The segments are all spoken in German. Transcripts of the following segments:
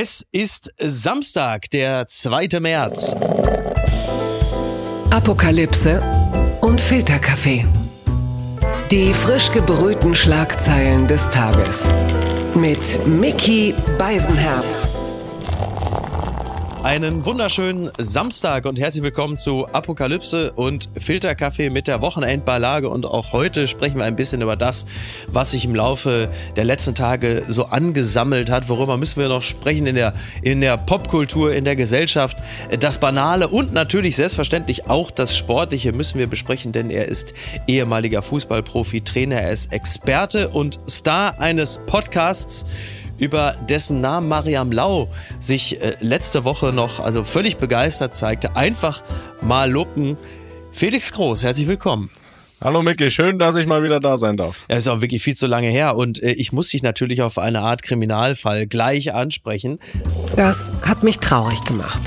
Es ist Samstag, der 2. März. Apokalypse und Filterkaffee. Die frisch gebrühten Schlagzeilen des Tages. Mit Mickey Beisenherz. Einen wunderschönen Samstag und herzlich willkommen zu Apokalypse und Filterkaffee mit der Wochenendbeilage. Und auch heute sprechen wir ein bisschen über das, was sich im Laufe der letzten Tage so angesammelt hat. Worüber müssen wir noch sprechen in der, in der Popkultur, in der Gesellschaft? Das Banale und natürlich selbstverständlich auch das Sportliche müssen wir besprechen, denn er ist ehemaliger Fußballprofi, Trainer, er ist Experte und Star eines Podcasts über dessen Namen Mariam Lau sich äh, letzte Woche noch also völlig begeistert zeigte. Einfach mal loben. Felix Groß, herzlich willkommen. Hallo Micky, schön, dass ich mal wieder da sein darf. Es ist auch wirklich viel zu lange her und äh, ich muss dich natürlich auf eine Art Kriminalfall gleich ansprechen. Das hat mich traurig gemacht.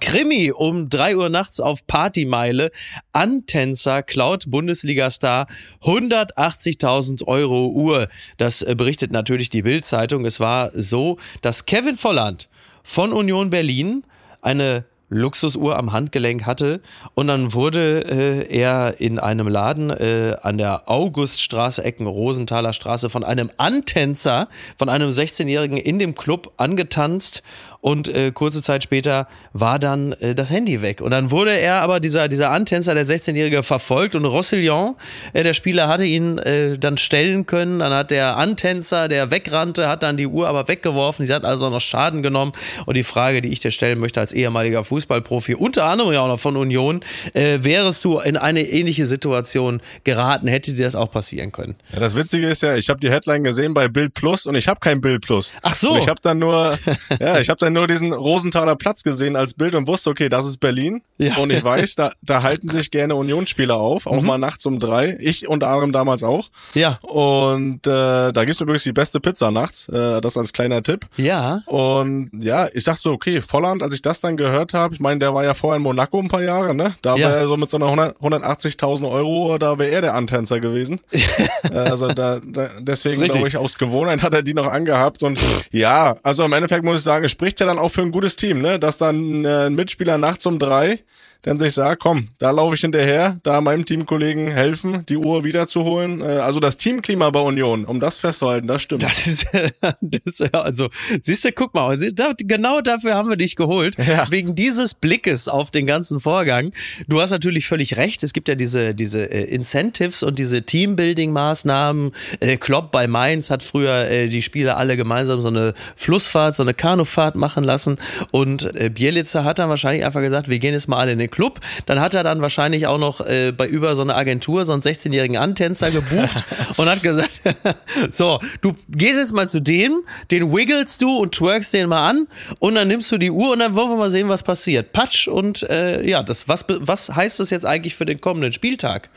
Krimi um 3 Uhr nachts auf Partymeile. Antänzer klaut Bundesliga-Star 180.000 Euro Uhr. Das äh, berichtet natürlich die Bild-Zeitung. Es war so, dass Kevin Volland von Union Berlin eine Luxusuhr am Handgelenk hatte. Und dann wurde äh, er in einem Laden äh, an der Auguststraße, Ecken Rosenthaler Straße, von einem Antänzer, von einem 16-Jährigen in dem Club angetanzt und äh, kurze Zeit später war dann äh, das Handy weg. Und dann wurde er aber, dieser, dieser Antänzer, der 16-Jährige, verfolgt und Rossillon, äh, der Spieler, hatte ihn äh, dann stellen können. Dann hat der Antänzer, der wegrannte, hat dann die Uhr aber weggeworfen. Sie hat also noch Schaden genommen. Und die Frage, die ich dir stellen möchte als ehemaliger Fußballprofi, unter anderem ja auch noch von Union, äh, wärest du in eine ähnliche Situation geraten? Hätte dir das auch passieren können? Ja, das Witzige ist ja, ich habe die Headline gesehen bei Bild Plus und ich habe kein Bild Plus. Ach so. Und ich habe dann nur, ja, ich habe dann nur diesen Rosenthaler Platz gesehen als Bild und wusste, okay, das ist Berlin. Ja. Und ich weiß, da, da halten sich gerne Unionsspieler auf, auch mhm. mal nachts um drei. Ich unter anderem damals auch. Ja. Und äh, da gibt's übrigens die beste Pizza nachts. Äh, das als kleiner Tipp. Ja. Und ja, ich dachte so, okay, Volland, als ich das dann gehört habe, ich meine, der war ja vorher in Monaco ein paar Jahre, ne? Da ja. wäre er so mit so einer 180.000 Euro, da wäre er der Antänzer gewesen. also da, da deswegen glaube ich, aus Gewohnheit hat er die noch angehabt. Und ja, also im Endeffekt muss ich sagen, es spricht ja dann auch für ein gutes Team, ne? Dass dann äh, ein Mitspieler nachts um drei dann sich sagt, komm, da laufe ich hinterher, da meinem Teamkollegen helfen, die Uhr wiederzuholen. Äh, also das Teamklima bei Union, um das festzuhalten, das stimmt. Das ist, das, also, siehst du, guck mal, genau dafür haben wir dich geholt, ja. wegen dieses Blickes auf den ganzen Vorgang. Du hast natürlich völlig recht, es gibt ja diese, diese äh, Incentives und diese Teambuilding-Maßnahmen. Äh, Klopp bei Mainz hat früher die Spieler alle gemeinsam so eine Flussfahrt, so eine Kanufahrt machen lassen und Bielitzer hat dann wahrscheinlich einfach gesagt, wir gehen jetzt mal alle in den Club. Dann hat er dann wahrscheinlich auch noch äh, bei über so eine Agentur so einen 16-jährigen Antänzer gebucht und hat gesagt, so, du gehst jetzt mal zu dem, den wiggelst du und twerkst den mal an und dann nimmst du die Uhr und dann wollen wir mal sehen, was passiert. Patsch und äh, ja, das, was, was heißt das jetzt eigentlich für den kommenden Spieltag?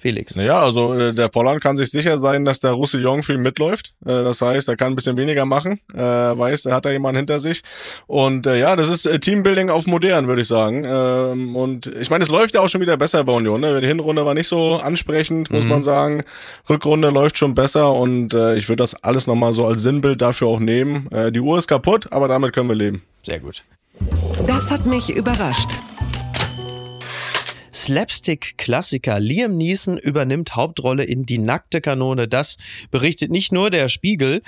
Felix. Ja, also äh, der Volland kann sich sicher sein, dass der Roussillon für ihn mitläuft. Äh, das heißt, er kann ein bisschen weniger machen. Äh, weiß, er hat da jemanden hinter sich. Und äh, ja, das ist äh, Teambuilding auf modern, würde ich sagen. Ähm, und ich meine, es läuft ja auch schon wieder besser bei Union. Ne? Die Hinrunde war nicht so ansprechend, muss mhm. man sagen. Rückrunde läuft schon besser und äh, ich würde das alles nochmal so als Sinnbild dafür auch nehmen. Äh, die Uhr ist kaputt, aber damit können wir leben. Sehr gut. Das hat mich überrascht. Slapstick-Klassiker. Liam Neeson übernimmt Hauptrolle in Die nackte Kanone. Das berichtet nicht nur der Spiegel.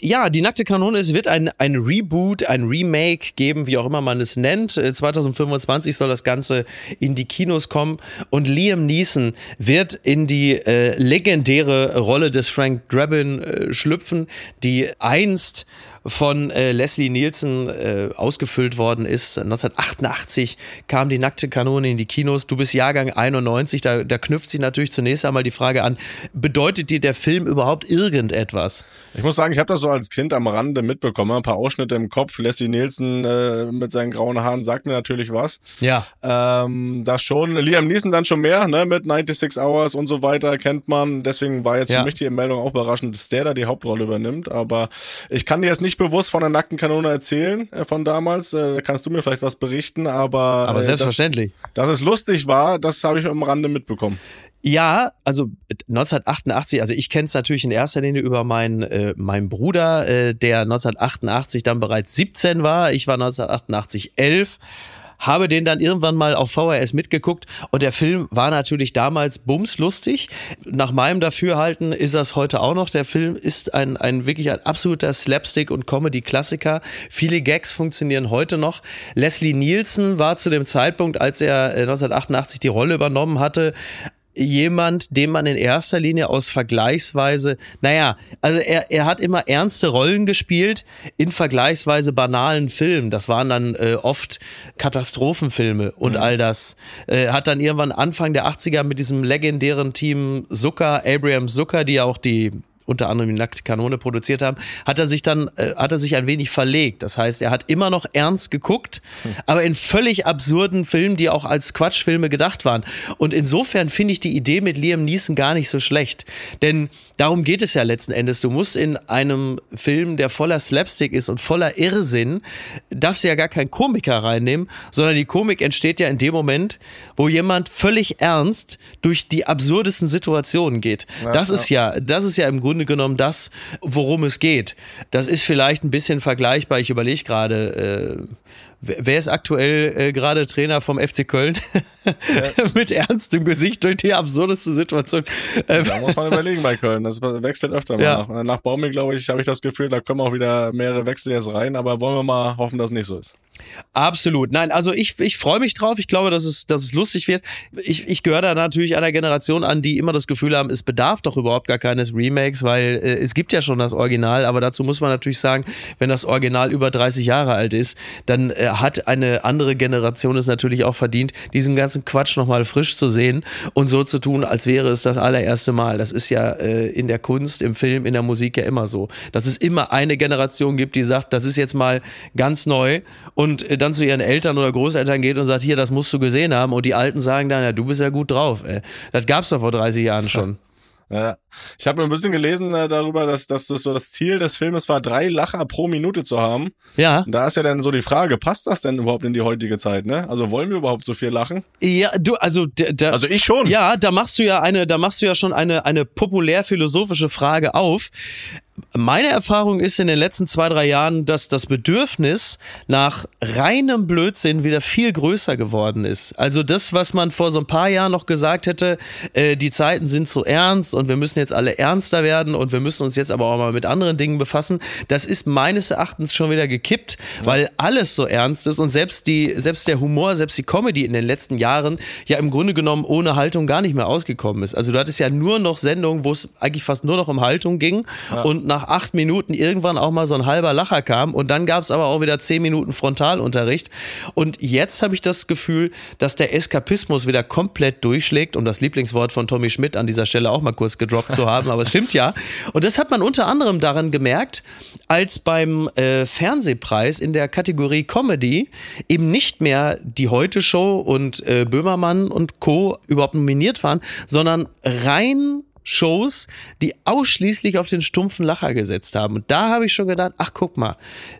Ja, Die nackte Kanone, es wird ein, ein Reboot, ein Remake geben, wie auch immer man es nennt. 2025 äh, soll das Ganze in die Kinos kommen und Liam Neeson wird in die äh, legendäre Rolle des Frank Drabin äh, schlüpfen, die einst von äh, Leslie Nielsen äh, ausgefüllt worden ist. 1988 kam die nackte Kanone in die Kinos. Du bist Jahrgang 91. Da, da knüpft sich natürlich zunächst einmal die Frage an, bedeutet dir der Film überhaupt irgendetwas? Ich muss sagen, ich habe das so als Kind am Rande mitbekommen. Ein paar Ausschnitte im Kopf. Leslie Nielsen äh, mit seinen grauen Haaren sagt mir natürlich was. Ja. Ähm, das schon. Liam Neeson dann schon mehr, ne? Mit 96 Hours und so weiter kennt man. Deswegen war jetzt ja. für mich die Meldung auch überraschend, dass der da die Hauptrolle übernimmt. Aber ich kann dir jetzt nicht bewusst von der nackten Kanone erzählen äh, von damals. Äh, kannst du mir vielleicht was berichten, aber. Aber selbstverständlich. Dass, dass es lustig war, das habe ich am Rande mitbekommen. Ja, also 1988, also ich kenne es natürlich in erster Linie über meinen, äh, meinen Bruder, äh, der 1988 dann bereits 17 war. Ich war 1988 11 habe den dann irgendwann mal auf VHS mitgeguckt und der Film war natürlich damals bumslustig. Nach meinem Dafürhalten ist das heute auch noch. Der Film ist ein, ein wirklich ein absoluter Slapstick- und Comedy-Klassiker. Viele Gags funktionieren heute noch. Leslie Nielsen war zu dem Zeitpunkt, als er 1988 äh, die Rolle übernommen hatte, jemand, den man in erster Linie aus vergleichsweise, naja, also er, er hat immer ernste Rollen gespielt in vergleichsweise banalen Filmen. Das waren dann äh, oft Katastrophenfilme und mhm. all das. Äh, hat dann irgendwann Anfang der 80er mit diesem legendären Team Zucker, Abraham Zucker, die ja auch die unter anderem die Nackte Kanone produziert haben, hat er sich dann, äh, hat er sich ein wenig verlegt. Das heißt, er hat immer noch ernst geguckt, hm. aber in völlig absurden Filmen, die auch als Quatschfilme gedacht waren. Und insofern finde ich die Idee mit Liam Neeson gar nicht so schlecht. Denn darum geht es ja letzten Endes. Du musst in einem Film, der voller Slapstick ist und voller Irrsinn, darfst du ja gar keinen Komiker reinnehmen, sondern die Komik entsteht ja in dem Moment, wo jemand völlig ernst durch die absurdesten Situationen geht. Ja, das ja. ist ja, das ist ja im Grunde Grunde genommen das, worum es geht. Das ist vielleicht ein bisschen vergleichbar. Ich überlege gerade, äh, Wer ist aktuell äh, gerade Trainer vom FC Köln? Ja. Mit ernstem Gesicht durch die absurdeste Situation. Ähm, da muss man überlegen bei Köln. Das wechselt öfter mal. Ja. Nach, nach Baumel, glaube ich, habe ich das Gefühl, da kommen auch wieder mehrere Wechsel jetzt rein. Aber wollen wir mal hoffen, dass es nicht so ist. Absolut. Nein, also ich, ich freue mich drauf. Ich glaube, dass es, dass es lustig wird. Ich, ich gehöre da natürlich einer Generation an, die immer das Gefühl haben, es bedarf doch überhaupt gar keines Remakes, weil äh, es gibt ja schon das Original. Aber dazu muss man natürlich sagen, wenn das Original über 30 Jahre alt ist, dann äh, hat eine andere Generation es natürlich auch verdient, diesen ganzen Quatsch nochmal frisch zu sehen und so zu tun, als wäre es das allererste Mal. Das ist ja äh, in der Kunst, im Film, in der Musik ja immer so. Dass es immer eine Generation gibt, die sagt, das ist jetzt mal ganz neu und äh, dann zu ihren Eltern oder Großeltern geht und sagt, hier, das musst du gesehen haben und die Alten sagen dann, ja, du bist ja gut drauf. Ey. Das gab's doch vor 30 Jahren schon. Ja. Ich habe ein bisschen gelesen äh, darüber, dass, dass das so das Ziel des Filmes war, drei Lacher pro Minute zu haben. Ja. Und da ist ja dann so die Frage, passt das denn überhaupt in die heutige Zeit, ne? Also wollen wir überhaupt so viel lachen? Ja, du, also da, Also ich schon. Ja, da machst du ja eine, da machst du ja schon eine, eine populär philosophische Frage auf. Meine Erfahrung ist in den letzten zwei, drei Jahren, dass das Bedürfnis nach reinem Blödsinn wieder viel größer geworden ist. Also das, was man vor so ein paar Jahren noch gesagt hätte, äh, die Zeiten sind zu ernst und wir müssen jetzt alle ernster werden und wir müssen uns jetzt aber auch mal mit anderen Dingen befassen, das ist meines Erachtens schon wieder gekippt, weil alles so ernst ist und selbst die, selbst der Humor, selbst die Comedy in den letzten Jahren ja im Grunde genommen ohne Haltung gar nicht mehr ausgekommen ist. Also du hattest ja nur noch Sendungen, wo es eigentlich fast nur noch um Haltung ging ja. und nach acht Minuten irgendwann auch mal so ein halber Lacher kam und dann gab es aber auch wieder zehn Minuten Frontalunterricht. Und jetzt habe ich das Gefühl, dass der Eskapismus wieder komplett durchschlägt, um das Lieblingswort von Tommy Schmidt an dieser Stelle auch mal kurz gedroppt zu haben, aber es stimmt ja. Und das hat man unter anderem daran gemerkt, als beim äh, Fernsehpreis in der Kategorie Comedy eben nicht mehr die Heute Show und äh, Böhmermann und Co. überhaupt nominiert waren, sondern rein Shows, die ausschließlich auf den stumpfen Lacher gesetzt haben. Und da habe ich schon gedacht, ach guck mal,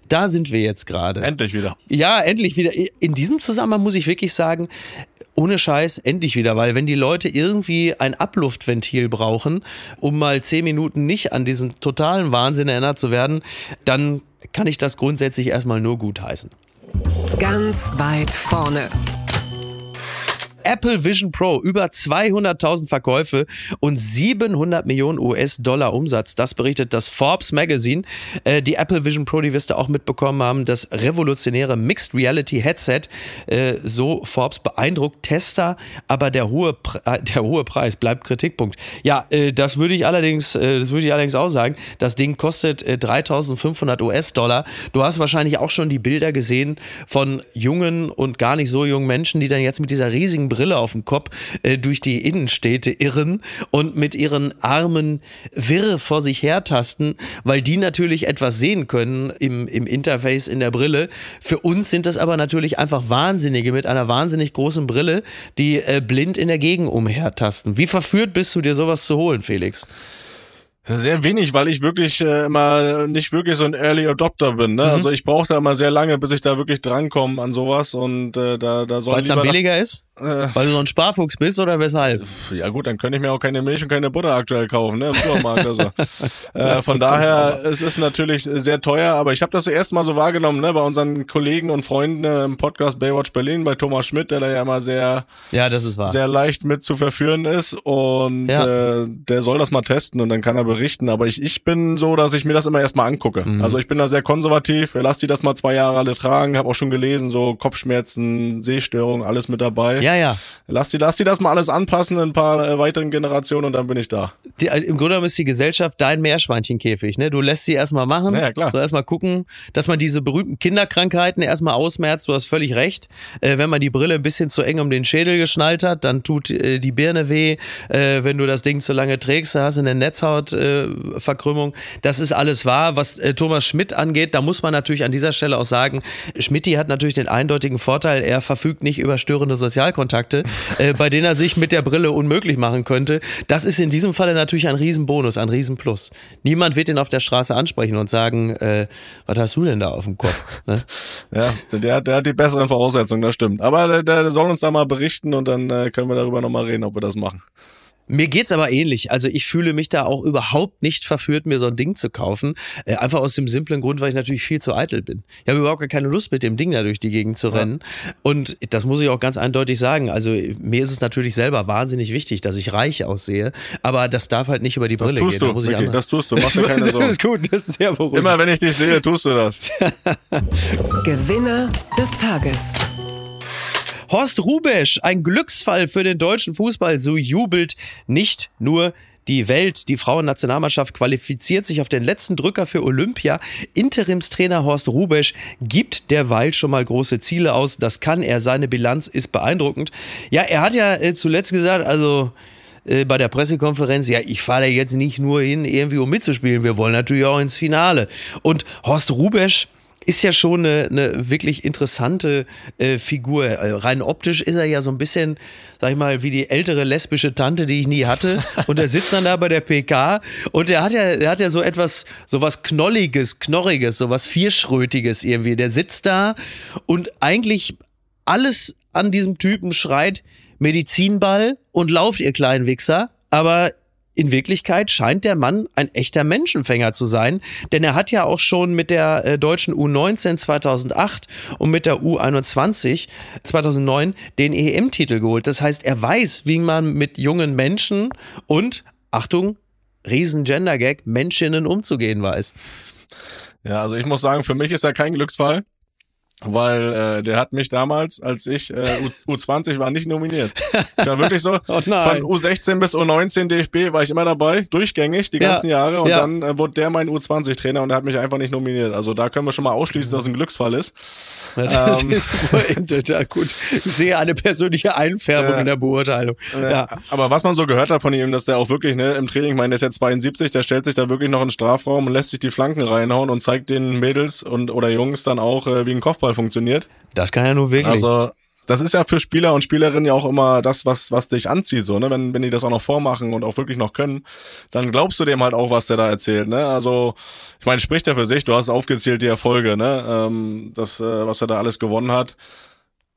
da sind wir jetzt gerade. Endlich wieder. Ja, endlich wieder. In diesem Zusammenhang muss ich wirklich sagen, ohne Scheiß, endlich wieder, weil wenn die Leute irgendwie ein Abluftventil brauchen, um mal zehn Minuten nicht an diesen totalen Wahnsinn erinnert zu werden, dann kann ich das grundsätzlich erstmal nur gut heißen. Ganz weit vorne. Apple Vision Pro über 200.000 Verkäufe und 700 Millionen US-Dollar Umsatz. Das berichtet das Forbes Magazine. Äh, die Apple Vision Pro, die wirst du auch mitbekommen haben, das revolutionäre Mixed Reality Headset. Äh, so Forbes beeindruckt Tester, aber der hohe, Pre äh, der hohe Preis bleibt Kritikpunkt. Ja, äh, das würde ich allerdings, äh, das ich allerdings auch sagen. Das Ding kostet 3.500 äh, US-Dollar. Du hast wahrscheinlich auch schon die Bilder gesehen von jungen und gar nicht so jungen Menschen, die dann jetzt mit dieser riesigen Brille auf dem Kopf äh, durch die Innenstädte irren und mit ihren Armen wirr vor sich hertasten, weil die natürlich etwas sehen können im, im Interface in der Brille. Für uns sind das aber natürlich einfach Wahnsinnige mit einer wahnsinnig großen Brille, die äh, blind in der Gegend umhertasten. Wie verführt bist du dir sowas zu holen, Felix? Sehr wenig, weil ich wirklich äh, immer nicht wirklich so ein Early Adopter bin. Ne? Mhm. Also ich brauche da immer sehr lange, bis ich da wirklich drankomme an sowas und äh, da, da soll Weil es dann billiger das, ist? Äh, Weil du so ein Sparfuchs bist oder weshalb? Ja gut, dann könnte ich mir auch keine Milch und keine Butter aktuell kaufen, ne? Im Supermarkt. Also. äh, von daher, es ist natürlich sehr teuer, aber ich habe das erste Mal so wahrgenommen, ne, bei unseren Kollegen und Freunden äh, im Podcast Baywatch Berlin, bei Thomas Schmidt, der da ja immer sehr, ja, das ist wahr. sehr leicht mit zu verführen ist und ja. äh, der soll das mal testen und dann kann er berichten. Aber ich, ich bin so, dass ich mir das immer erstmal angucke. Mhm. Also ich bin da sehr konservativ. Lass die das mal zwei Jahre alle tragen. Habe auch schon gelesen, so Kopfschmerzen, Sehstörungen, alles mit dabei. Ja, ja. Lass die, lass die das mal alles anpassen in ein paar äh, weiteren Generationen und dann bin ich da. Die, also Im Grunde genommen ist die Gesellschaft dein Meerschweinchenkäfig. Ne? Du lässt sie erstmal machen. Ja, klar. So erstmal gucken, dass man diese berühmten Kinderkrankheiten erstmal ausmerzt. Du hast völlig recht. Äh, wenn man die Brille ein bisschen zu eng um den Schädel geschnallt hat, dann tut äh, die Birne weh. Äh, wenn du das Ding zu lange trägst, hast du eine Netzhautverkrümmung. das ist alles wahr. Was äh, Thomas Schmidt angeht, da muss man natürlich an dieser Stelle auch sagen, Schmidti hat natürlich den eindeutigen Vorteil, er verfügt nicht über störende Sozialkontakte, äh, bei denen er sich mit der Brille unmöglich machen könnte. Das ist in diesem Falle natürlich ein Riesenbonus, ein Riesenplus. Niemand wird ihn auf der Straße ansprechen und sagen, äh, was hast du denn da auf dem Kopf? Ne? ja, der, der hat die besseren Voraussetzungen, das stimmt. Aber der, der soll uns da mal berichten und dann äh, können wir darüber nochmal reden, ob wir das machen. Mir geht's aber ähnlich. Also ich fühle mich da auch überhaupt nicht verführt, mir so ein Ding zu kaufen. Äh, einfach aus dem simplen Grund, weil ich natürlich viel zu eitel bin. Ich habe überhaupt keine Lust, mit dem Ding da durch die Gegend zu rennen. Ja. Und das muss ich auch ganz eindeutig sagen. Also mir ist es natürlich selber wahnsinnig wichtig, dass ich reich aussehe. Aber das darf halt nicht über die Brille das tust gehen. Du, da Mickey, das tust du. Mach dir keine Sorgen. Das ist gut. Das ist sehr beruhigend. Immer wenn ich dich sehe, tust du das. Gewinner des Tages. Horst Rubesch, ein Glücksfall für den deutschen Fußball. So jubelt nicht nur die Welt, die Frauennationalmannschaft qualifiziert sich auf den letzten Drücker für Olympia. Interimstrainer Horst Rubesch gibt derweil schon mal große Ziele aus. Das kann er. Seine Bilanz ist beeindruckend. Ja, er hat ja äh, zuletzt gesagt, also äh, bei der Pressekonferenz, ja, ich fahre jetzt nicht nur hin, irgendwie um mitzuspielen. Wir wollen natürlich auch ins Finale. Und Horst Rubesch, ist ja schon eine, eine wirklich interessante äh, Figur. Äh, rein optisch ist er ja so ein bisschen, sag ich mal, wie die ältere lesbische Tante, die ich nie hatte. Und er sitzt dann da bei der PK und er hat ja, er hat ja so etwas, so was Knolliges, Knorriges, so was Vierschrötiges irgendwie. Der sitzt da und eigentlich alles an diesem Typen schreit Medizinball und lauft, ihr kleinen Wichser. Aber in Wirklichkeit scheint der Mann ein echter Menschenfänger zu sein, denn er hat ja auch schon mit der äh, deutschen U19 2008 und mit der U21 2009 den EM-Titel geholt. Das heißt, er weiß, wie man mit jungen Menschen und, Achtung, riesen Gender-Gag, Menschinnen umzugehen weiß. Ja, also ich muss sagen, für mich ist er kein Glücksfall weil äh, der hat mich damals, als ich äh, U U20 war, nicht nominiert. Ich war wirklich so, oh von U16 bis U19 DFB war ich immer dabei, durchgängig die ganzen ja, Jahre und ja. dann äh, wurde der mein U20-Trainer und er hat mich einfach nicht nominiert. Also da können wir schon mal ausschließen, dass es ein Glücksfall ist. Ja, das ähm, ist ja, gut. Ich sehe eine persönliche Einfärbung äh, in der Beurteilung. Ja. Aber was man so gehört hat von ihm, dass der auch wirklich ne, im Training, ich meine, der ist ja 72, der stellt sich da wirklich noch in den Strafraum und lässt sich die Flanken reinhauen und zeigt den Mädels und oder Jungs dann auch, äh, wie ein Kopfball Fußball funktioniert. Das kann ja nur wirklich. Also das ist ja für Spieler und Spielerinnen ja auch immer das, was, was dich anzieht, so, ne? Wenn, wenn die das auch noch vormachen und auch wirklich noch können, dann glaubst du dem halt auch, was der da erzählt, ne? Also, ich meine, spricht ja für sich, du hast aufgezählt die Erfolge, ne? Ähm, das, äh, was er da alles gewonnen hat.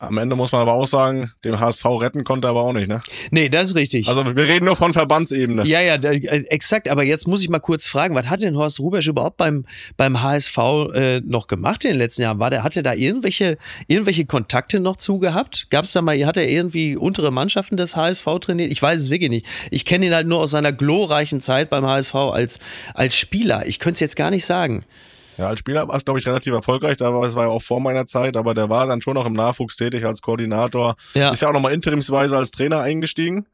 Am Ende muss man aber auch sagen, den HSV retten konnte er aber auch nicht, ne? Nee, das ist richtig. Also wir reden nur von Verbandsebene. Ja, ja, äh, exakt. Aber jetzt muss ich mal kurz fragen, was hat denn Horst Rubesch überhaupt beim, beim HSV äh, noch gemacht in den letzten Jahren? War der, hat er da irgendwelche, irgendwelche Kontakte noch zu gehabt? Gab es da mal, hat er irgendwie untere Mannschaften des HSV trainiert? Ich weiß es wirklich nicht. Ich kenne ihn halt nur aus seiner glorreichen Zeit beim HSV als, als Spieler. Ich könnte es jetzt gar nicht sagen. Ja, als Spieler war es, glaube ich, relativ erfolgreich. Da war, das war ja auch vor meiner Zeit, aber der war dann schon noch im Nachwuchs tätig als Koordinator. Ja. Ist ja auch nochmal interimsweise als Trainer eingestiegen.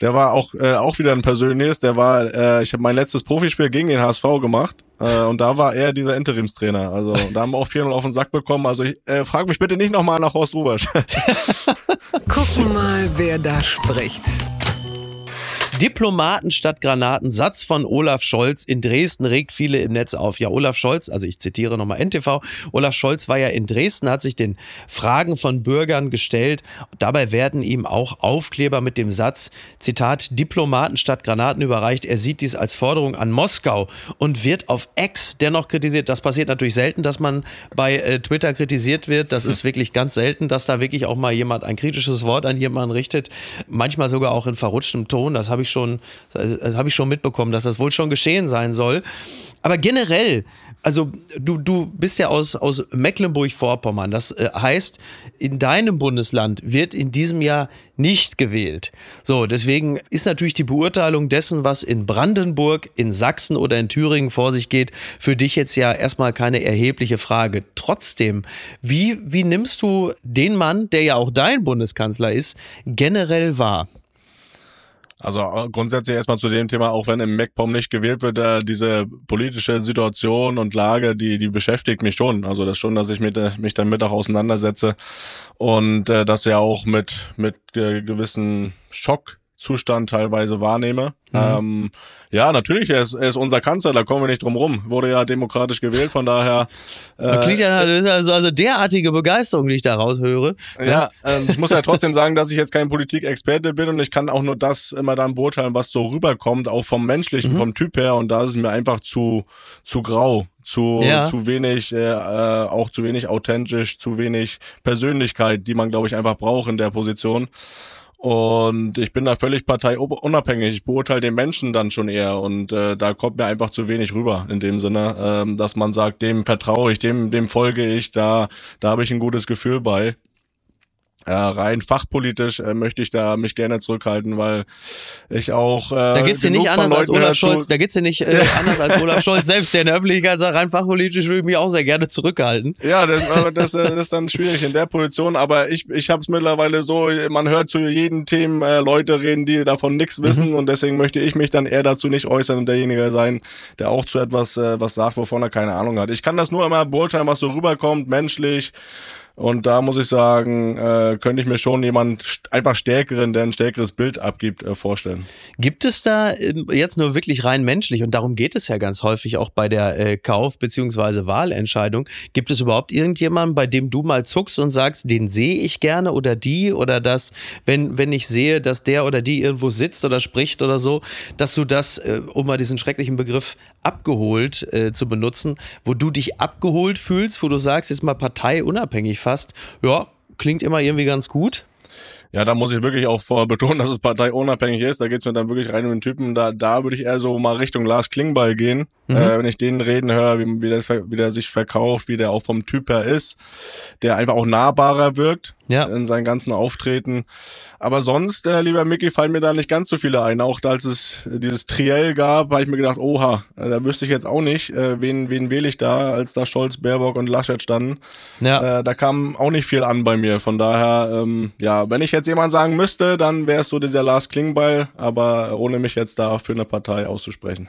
Der war auch, äh, auch wieder ein persönliches. Der war, äh, ich habe mein letztes Profispiel gegen den HSV gemacht äh, und da war er dieser Interimstrainer. Also da haben wir auch 4-0 auf den Sack bekommen. Also ich, äh, frag mich bitte nicht nochmal nach Horst Rubersch. Gucken mal, wer da spricht. Diplomaten statt Granaten, Satz von Olaf Scholz in Dresden regt viele im Netz auf. Ja, Olaf Scholz, also ich zitiere nochmal NTV, Olaf Scholz war ja in Dresden, hat sich den Fragen von Bürgern gestellt. Dabei werden ihm auch Aufkleber mit dem Satz, Zitat, Diplomaten statt Granaten überreicht. Er sieht dies als Forderung an Moskau und wird auf Ex dennoch kritisiert. Das passiert natürlich selten, dass man bei äh, Twitter kritisiert wird. Das ist wirklich ganz selten, dass da wirklich auch mal jemand ein kritisches Wort an jemanden richtet. Manchmal sogar auch in verrutschtem Ton. Das habe ich schon, das habe ich schon mitbekommen, dass das wohl schon geschehen sein soll. Aber generell, also du, du bist ja aus, aus Mecklenburg-Vorpommern. Das äh, heißt, in deinem Bundesland wird in diesem Jahr nicht gewählt. So, deswegen ist natürlich die Beurteilung dessen, was in Brandenburg, in Sachsen oder in Thüringen vor sich geht, für dich jetzt ja erstmal keine erhebliche Frage. Trotzdem, wie, wie nimmst du den Mann, der ja auch dein Bundeskanzler ist, generell wahr? Also äh, grundsätzlich erstmal zu dem Thema, auch wenn im MacPom nicht gewählt wird, äh, diese politische Situation und Lage, die, die beschäftigt mich schon. Also das schon, dass ich mit, äh, mich damit auch auseinandersetze und äh, das ja auch mit, mit äh, gewissen Schock Zustand teilweise wahrnehme. Mhm. Ähm, ja, natürlich, er ist, er ist unser Kanzler, da kommen wir nicht drum rum. Wurde ja demokratisch gewählt, von daher. Äh, klingt ja also, also derartige Begeisterung, die ich da raushöre. Ja, ja ähm, ich muss ja trotzdem sagen, dass ich jetzt kein Politikexperte bin und ich kann auch nur das immer dann beurteilen, was so rüberkommt, auch vom menschlichen, mhm. vom Typ her. Und da ist es mir einfach zu, zu grau zu, ja. zu wenig, äh, äh, auch zu wenig authentisch, zu wenig Persönlichkeit, die man, glaube ich, einfach braucht in der Position. Und ich bin da völlig parteiunabhängig. Ich beurteile den Menschen dann schon eher. Und äh, da kommt mir einfach zu wenig rüber in dem Sinne, ähm, dass man sagt, dem vertraue ich, dem, dem folge ich, da, da habe ich ein gutes Gefühl bei. Äh, rein fachpolitisch äh, möchte ich da mich gerne zurückhalten, weil ich auch. Äh, da geht's dir nicht anders als Olaf Scholz. Da geht's dir nicht äh, anders als Olaf Scholz selbst, der in der Öffentlichkeit sagt, rein fachpolitisch würde ich mich auch sehr gerne zurückhalten. Ja, das, das, das ist dann schwierig in der Position. Aber ich, ich habe es mittlerweile so, man hört zu jedem Themen äh, Leute reden, die davon nichts wissen mhm. und deswegen möchte ich mich dann eher dazu nicht äußern und derjenige sein, der auch zu etwas äh, was sagt, wovon er keine Ahnung hat. Ich kann das nur immer beurteilen, was so rüberkommt, menschlich und da muss ich sagen, äh, könnte ich mir schon jemand einfach stärkeren, der ein stärkeres Bild abgibt, äh, vorstellen. Gibt es da äh, jetzt nur wirklich rein menschlich, und darum geht es ja ganz häufig auch bei der äh, Kauf- bzw. Wahlentscheidung, gibt es überhaupt irgendjemanden, bei dem du mal zuckst und sagst, den sehe ich gerne oder die oder das, wenn, wenn ich sehe, dass der oder die irgendwo sitzt oder spricht oder so, dass du das, äh, um mal diesen schrecklichen Begriff abgeholt äh, zu benutzen, wo du dich abgeholt fühlst, wo du sagst, jetzt mal parteiunabhängig fast, ja, klingt immer irgendwie ganz gut. Ja, da muss ich wirklich auch betonen, dass es parteiunabhängig ist. Da geht's mir dann wirklich rein um den Typen. Da, da würde ich eher so mal Richtung Lars Klingbeil gehen. Mhm. Äh, wenn ich den reden höre, wie, wie, der, wie der sich verkauft, wie der auch vom Typ her ist, der einfach auch nahbarer wirkt ja. in seinen ganzen Auftreten. Aber sonst, äh, lieber Mickey, fallen mir da nicht ganz so viele ein. Auch als es dieses Triell gab, habe ich mir gedacht, oha, äh, da wüsste ich jetzt auch nicht, äh, wen, wen wähle ich da, als da Scholz, Baerbock und Laschet standen. Ja. Äh, da kam auch nicht viel an bei mir. Von daher, ähm, ja, wenn ich jetzt jemand sagen müsste, dann wäre es so dieser Lars Klingbeil, aber ohne mich jetzt da für eine Partei auszusprechen.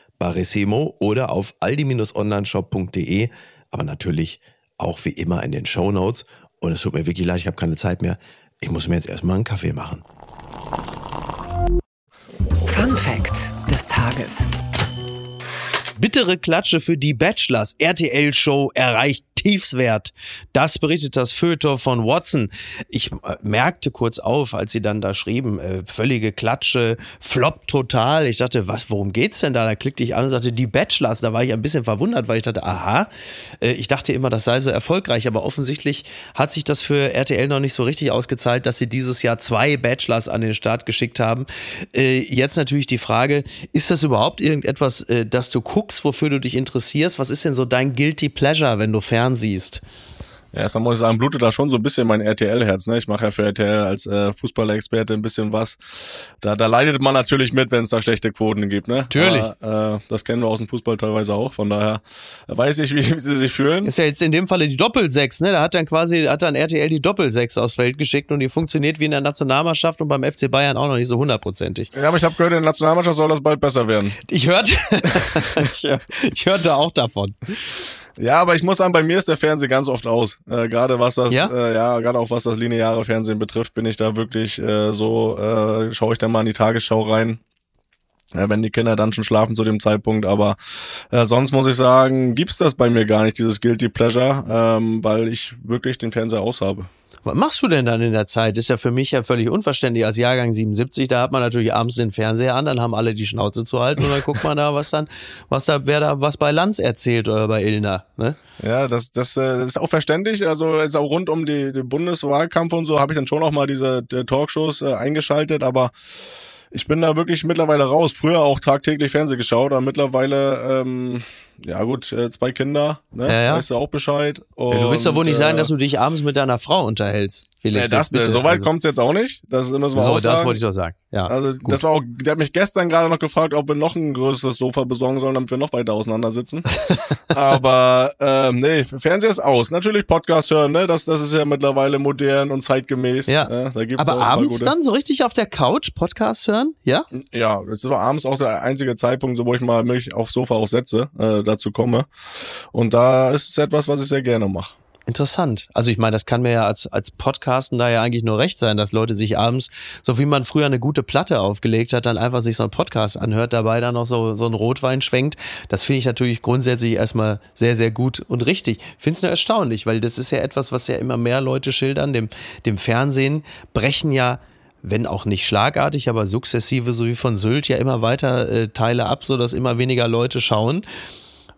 Barissimo oder auf aldi-onlineshop.de, aber natürlich auch wie immer in den Show Notes. Und es tut mir wirklich leid, ich habe keine Zeit mehr. Ich muss mir jetzt erstmal einen Kaffee machen. Fun Fact des Tages. Bittere Klatsche für die Bachelors. RTL-Show erreicht Tiefswert. Das berichtet das Feuilleton von Watson. Ich äh, merkte kurz auf, als sie dann da schrieben, äh, völlige Klatsche, Flop total. Ich dachte, was, worum geht's denn da? Da klickte ich an und sagte, die Bachelors. Da war ich ein bisschen verwundert, weil ich dachte, aha, äh, ich dachte immer, das sei so erfolgreich, aber offensichtlich hat sich das für RTL noch nicht so richtig ausgezahlt, dass sie dieses Jahr zwei Bachelors an den Start geschickt haben. Äh, jetzt natürlich die Frage, ist das überhaupt irgendetwas, äh, das du guckst, wofür du dich interessierst? Was ist denn so dein Guilty Pleasure, wenn du fern siehst. Ja, erstmal muss ich sagen, blutet da schon so ein bisschen mein RTL-Herz. Ne? Ich mache ja für RTL als äh, Fußballer-Experte ein bisschen was. Da, da leidet man natürlich mit, wenn es da schlechte Quoten gibt. Ne? Natürlich. Aber, äh, das kennen wir aus dem Fußball teilweise auch. Von daher weiß ich, wie, wie sie sich fühlen. Ist ja jetzt in dem Falle die Doppelsechs. Ne? Da hat dann quasi hat dann RTL die Doppelsechs aufs Feld geschickt und die funktioniert wie in der Nationalmannschaft und beim FC Bayern auch noch nicht so hundertprozentig. Ja, aber ich habe gehört, in der Nationalmannschaft soll das bald besser werden. Ich hörte, ich hörte auch davon. Ja, aber ich muss sagen, bei mir ist der Fernseher ganz oft aus. Äh, gerade was das, ja, äh, ja gerade auch was das lineare Fernsehen betrifft, bin ich da wirklich äh, so, äh, schaue ich dann mal in die Tagesschau rein. Ja, wenn die Kinder dann schon schlafen zu dem Zeitpunkt, aber äh, sonst muss ich sagen, gibt's das bei mir gar nicht, dieses Guilty Pleasure, ähm, weil ich wirklich den Fernseher aus habe. Was machst du denn dann in der Zeit? ist ja für mich ja völlig unverständlich. Als Jahrgang 77, da hat man natürlich abends den Fernseher an, dann haben alle die Schnauze zu halten und dann guckt man da, was dann, was da, wer da was bei Lanz erzählt oder bei Ilna. Ne? Ja, das, das, äh, das ist auch verständlich. Also jetzt auch rund um die, den Bundeswahlkampf und so habe ich dann schon auch mal diese Talkshows äh, eingeschaltet, aber ich bin da wirklich mittlerweile raus. Früher auch tagtäglich Fernseh geschaut, aber mittlerweile ähm, ja gut, äh, zwei Kinder, ne? Ja, ja. weißt du auch Bescheid. Und, ja, du willst doch wohl nicht äh, sagen, dass du dich abends mit deiner Frau unterhältst. Felix, nee, das, bitte. so weit also. kommt's jetzt auch nicht. Das müssen wir so, auch sagen. Das wollte ich doch sagen. Ja, also gut. das war auch, der hat mich gestern gerade noch gefragt, ob wir noch ein größeres Sofa besorgen sollen, damit wir noch weiter auseinander sitzen. Aber ähm, nee, Fernseher ist aus. Natürlich Podcast hören, ne? Das, das ist ja mittlerweile modern und zeitgemäß. Ja. ja da gibt's Aber abends dann so richtig auf der Couch Podcast hören? Ja? Ja, das war abends auch der einzige Zeitpunkt, so wo ich mal mich aufs Sofa auch setze. Äh, dazu komme. Und da ist es etwas, was ich sehr gerne mache. Interessant. Also ich meine, das kann mir ja als, als Podcasten da ja eigentlich nur recht sein, dass Leute sich abends, so wie man früher eine gute Platte aufgelegt hat, dann einfach sich so einen Podcast anhört, dabei dann noch so, so ein Rotwein schwenkt. Das finde ich natürlich grundsätzlich erstmal sehr, sehr gut und richtig. Finde es nur erstaunlich, weil das ist ja etwas, was ja immer mehr Leute schildern. Dem, dem Fernsehen brechen ja wenn auch nicht schlagartig, aber sukzessive, so wie von Sylt, ja immer weiter äh, Teile ab, sodass immer weniger Leute schauen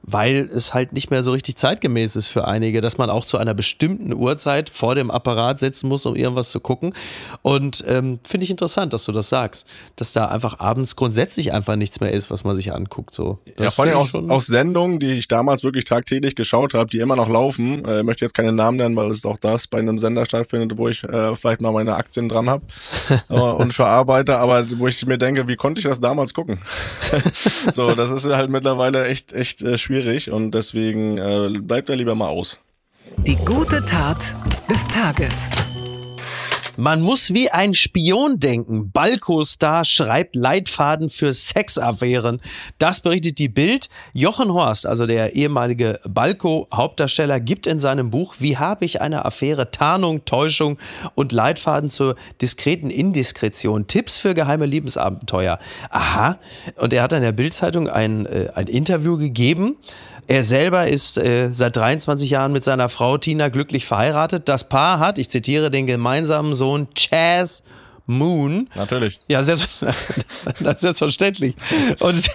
weil es halt nicht mehr so richtig zeitgemäß ist für einige, dass man auch zu einer bestimmten Uhrzeit vor dem Apparat sitzen muss, um irgendwas zu gucken. Und ähm, finde ich interessant, dass du das sagst, dass da einfach abends grundsätzlich einfach nichts mehr ist, was man sich anguckt. So. ja, vor allem aus, aus Sendungen, die ich damals wirklich tagtäglich geschaut habe, die immer noch laufen. Äh, ich möchte jetzt keinen Namen nennen, weil es auch das bei einem Sender stattfindet, wo ich äh, vielleicht mal meine Aktien dran habe äh, und verarbeite, aber wo ich mir denke, wie konnte ich das damals gucken? so, das ist halt mittlerweile echt, echt äh, schwierig schwierig und deswegen äh, bleibt er lieber mal aus. Die gute Tat des Tages. Man muss wie ein Spion denken. Balko-Star schreibt Leitfaden für Sexaffären. Das berichtet die Bild. Jochen Horst, also der ehemalige Balko-Hauptdarsteller, gibt in seinem Buch Wie habe ich eine Affäre? Tarnung, Täuschung und Leitfaden zur diskreten Indiskretion. Tipps für geheime Liebesabenteuer. Aha. Und er hat in der Bild-Zeitung ein, äh, ein Interview gegeben. Er selber ist äh, seit 23 Jahren mit seiner Frau Tina glücklich verheiratet. Das Paar hat, ich zitiere den gemeinsamen Sohn Chaz Moon. Natürlich. Ja, selbstverständlich. Und,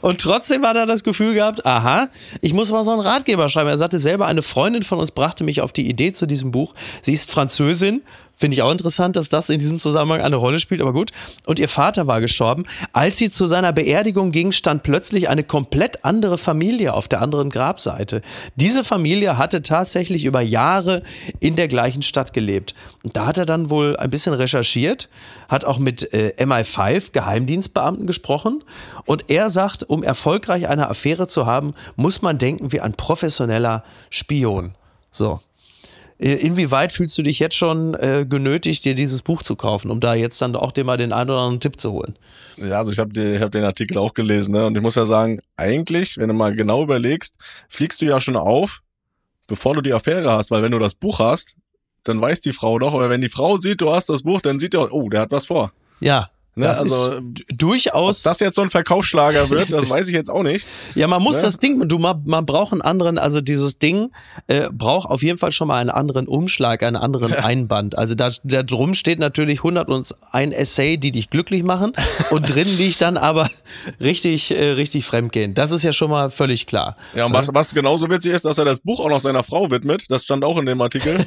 und trotzdem hat er das Gefühl gehabt, aha, ich muss mal so einen Ratgeber schreiben. Er sagte selber, eine Freundin von uns brachte mich auf die Idee zu diesem Buch. Sie ist Französin, Finde ich auch interessant, dass das in diesem Zusammenhang eine Rolle spielt, aber gut. Und ihr Vater war gestorben. Als sie zu seiner Beerdigung ging, stand plötzlich eine komplett andere Familie auf der anderen Grabseite. Diese Familie hatte tatsächlich über Jahre in der gleichen Stadt gelebt. Und da hat er dann wohl ein bisschen recherchiert, hat auch mit äh, MI5 Geheimdienstbeamten gesprochen. Und er sagt, um erfolgreich eine Affäre zu haben, muss man denken wie ein professioneller Spion. So. Äh, inwieweit fühlst du dich jetzt schon äh, genötigt, dir dieses Buch zu kaufen, um da jetzt dann auch dir mal den einen oder anderen Tipp zu holen? Ja, also ich habe hab den Artikel auch gelesen ne? und ich muss ja sagen, eigentlich, wenn du mal genau überlegst, fliegst du ja schon auf, bevor du die Affäre hast, weil wenn du das Buch hast, dann weiß die Frau doch, oder wenn die Frau sieht, du hast das Buch, dann sieht er, oh, der hat was vor. Ja, Ne? das also, ist durchaus. Ob das jetzt so ein Verkaufsschlager wird, das weiß ich jetzt auch nicht. Ja, man muss Ne? das Ding, du, man, man braucht einen anderen, also dieses Ding äh, braucht auf jeden Fall schon mal einen anderen Umschlag, einen anderen Einband. Also da, da drum steht natürlich 101 Essay, die dich glücklich machen und drin liegt dann aber richtig, äh, richtig fremdgehen. Das ist ja schon mal völlig klar. Ja, und was, was genauso witzig ist, dass er das Buch auch noch seiner Frau widmet, das stand auch in dem Artikel.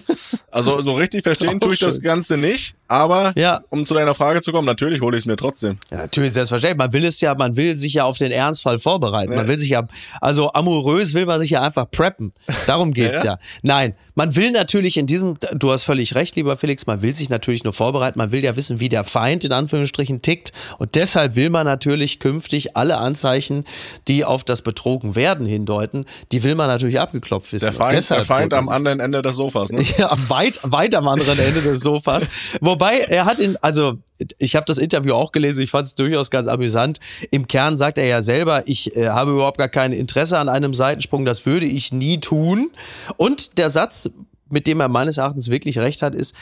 Also so richtig verstehen tue ich das schön. Ganze nicht, aber Ja. um zu deiner Frage zu kommen, natürlich hole ich es mir trotzdem. Ja, natürlich, selbstverständlich. Man will es ja, man will sich ja auf den Ernstfall vorbereiten. Man will sich ja, also amorös will man sich ja einfach preppen. Darum geht's ja, Ja, Nein, man will natürlich in diesem, du hast völlig recht, lieber Felix, man will sich natürlich nur vorbereiten. Man will ja wissen, wie der Feind in Anführungsstrichen tickt. Und deshalb will man natürlich künftig alle Anzeichen, die auf das Betrogen werden hindeuten, die will man natürlich abgeklopft wissen. Der Feind, der Feind am anderen Ende des Sofas, ne? ja, weit, weit am anderen Ende des Sofas. Wobei er hat ihn, also ich habe das Interview auch gelesen, ich fand es durchaus ganz amüsant. Im Kern sagt er ja selber, ich äh, habe überhaupt gar kein Interesse an einem Seitensprung, das würde ich nie tun. Und der Satz, mit dem er meines Erachtens wirklich recht hat, ist,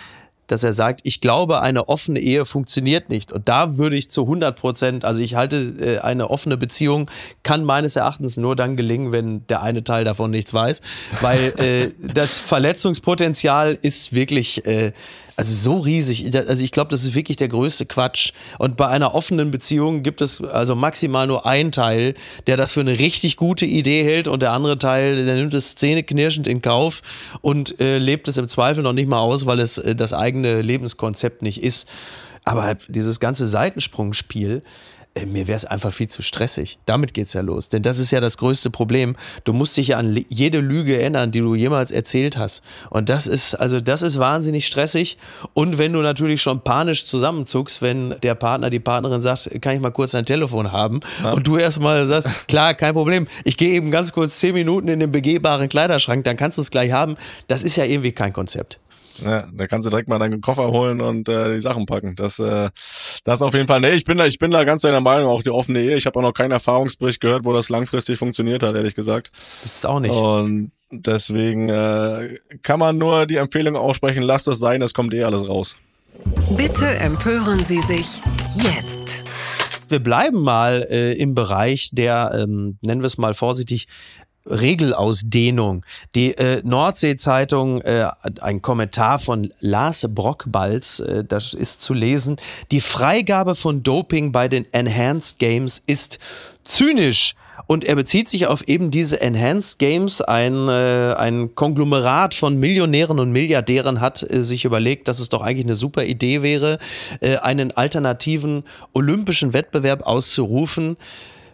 dass er sagt, ich glaube, eine offene Ehe funktioniert nicht. Und da würde ich zu 100 Prozent, also ich halte, äh, eine offene Beziehung kann meines Erachtens nur dann gelingen, wenn der eine Teil davon nichts weiß. Weil äh, das Verletzungspotenzial ist wirklich, äh, also so riesig. Also ich glaube, das ist wirklich der größte Quatsch. Und bei einer offenen Beziehung gibt es also maximal nur einen Teil, der das für eine richtig gute Idee hält und der andere Teil, der nimmt es zähneknirschend in Kauf und äh, lebt es im Zweifel noch nicht mal aus, weil es äh, das eigene Lebenskonzept nicht ist. Aber dieses ganze Seitensprungspiel, mir wäre es einfach viel zu stressig. Damit geht's ja los. Denn das ist ja das größte Problem. Du musst dich ja an jede Lüge erinnern, die du jemals erzählt hast. Und das ist, also das ist wahnsinnig stressig. Und wenn du natürlich schon panisch zusammenzuckst, wenn der Partner, die Partnerin sagt, kann ich mal kurz dein Telefon haben? Und du erstmal sagst, klar, kein Problem. Ich gehe eben ganz kurz zehn Minuten in den begehbaren Kleiderschrank, dann kannst du es gleich haben. Das ist ja irgendwie kein Konzept. Ja, da kannst du direkt mal deinen Koffer holen und äh, die Sachen packen. Das, äh, das auf jeden Fall. Nee, ich bin da, ich bin da ganz deiner Meinung, auch die offene Ehe. Ich habe auch noch keinen Erfahrungsbericht gehört, wo das langfristig funktioniert hat, ehrlich gesagt. Das ist auch nicht. Und deswegen äh, kann man nur die Empfehlung aussprechen, lasst es sein, es kommt eh alles raus. Bitte empören Sie sich jetzt. wir bleiben mal äh, im Bereich der, ähm, nennen wir es mal vorsichtig, Regelausdehnung. Die äh, Nordsee-Zeitung, äh, ein Kommentar von Lars Brockbalz, äh, das ist zu lesen. Die Freigabe von Doping bei den Enhanced Games ist zynisch. Und er bezieht sich auf eben diese Enhanced Games. Ein, äh, ein Konglomerat von Millionären und Milliardären hat äh, sich überlegt, dass es doch eigentlich eine super Idee wäre, äh, einen alternativen olympischen Wettbewerb auszurufen,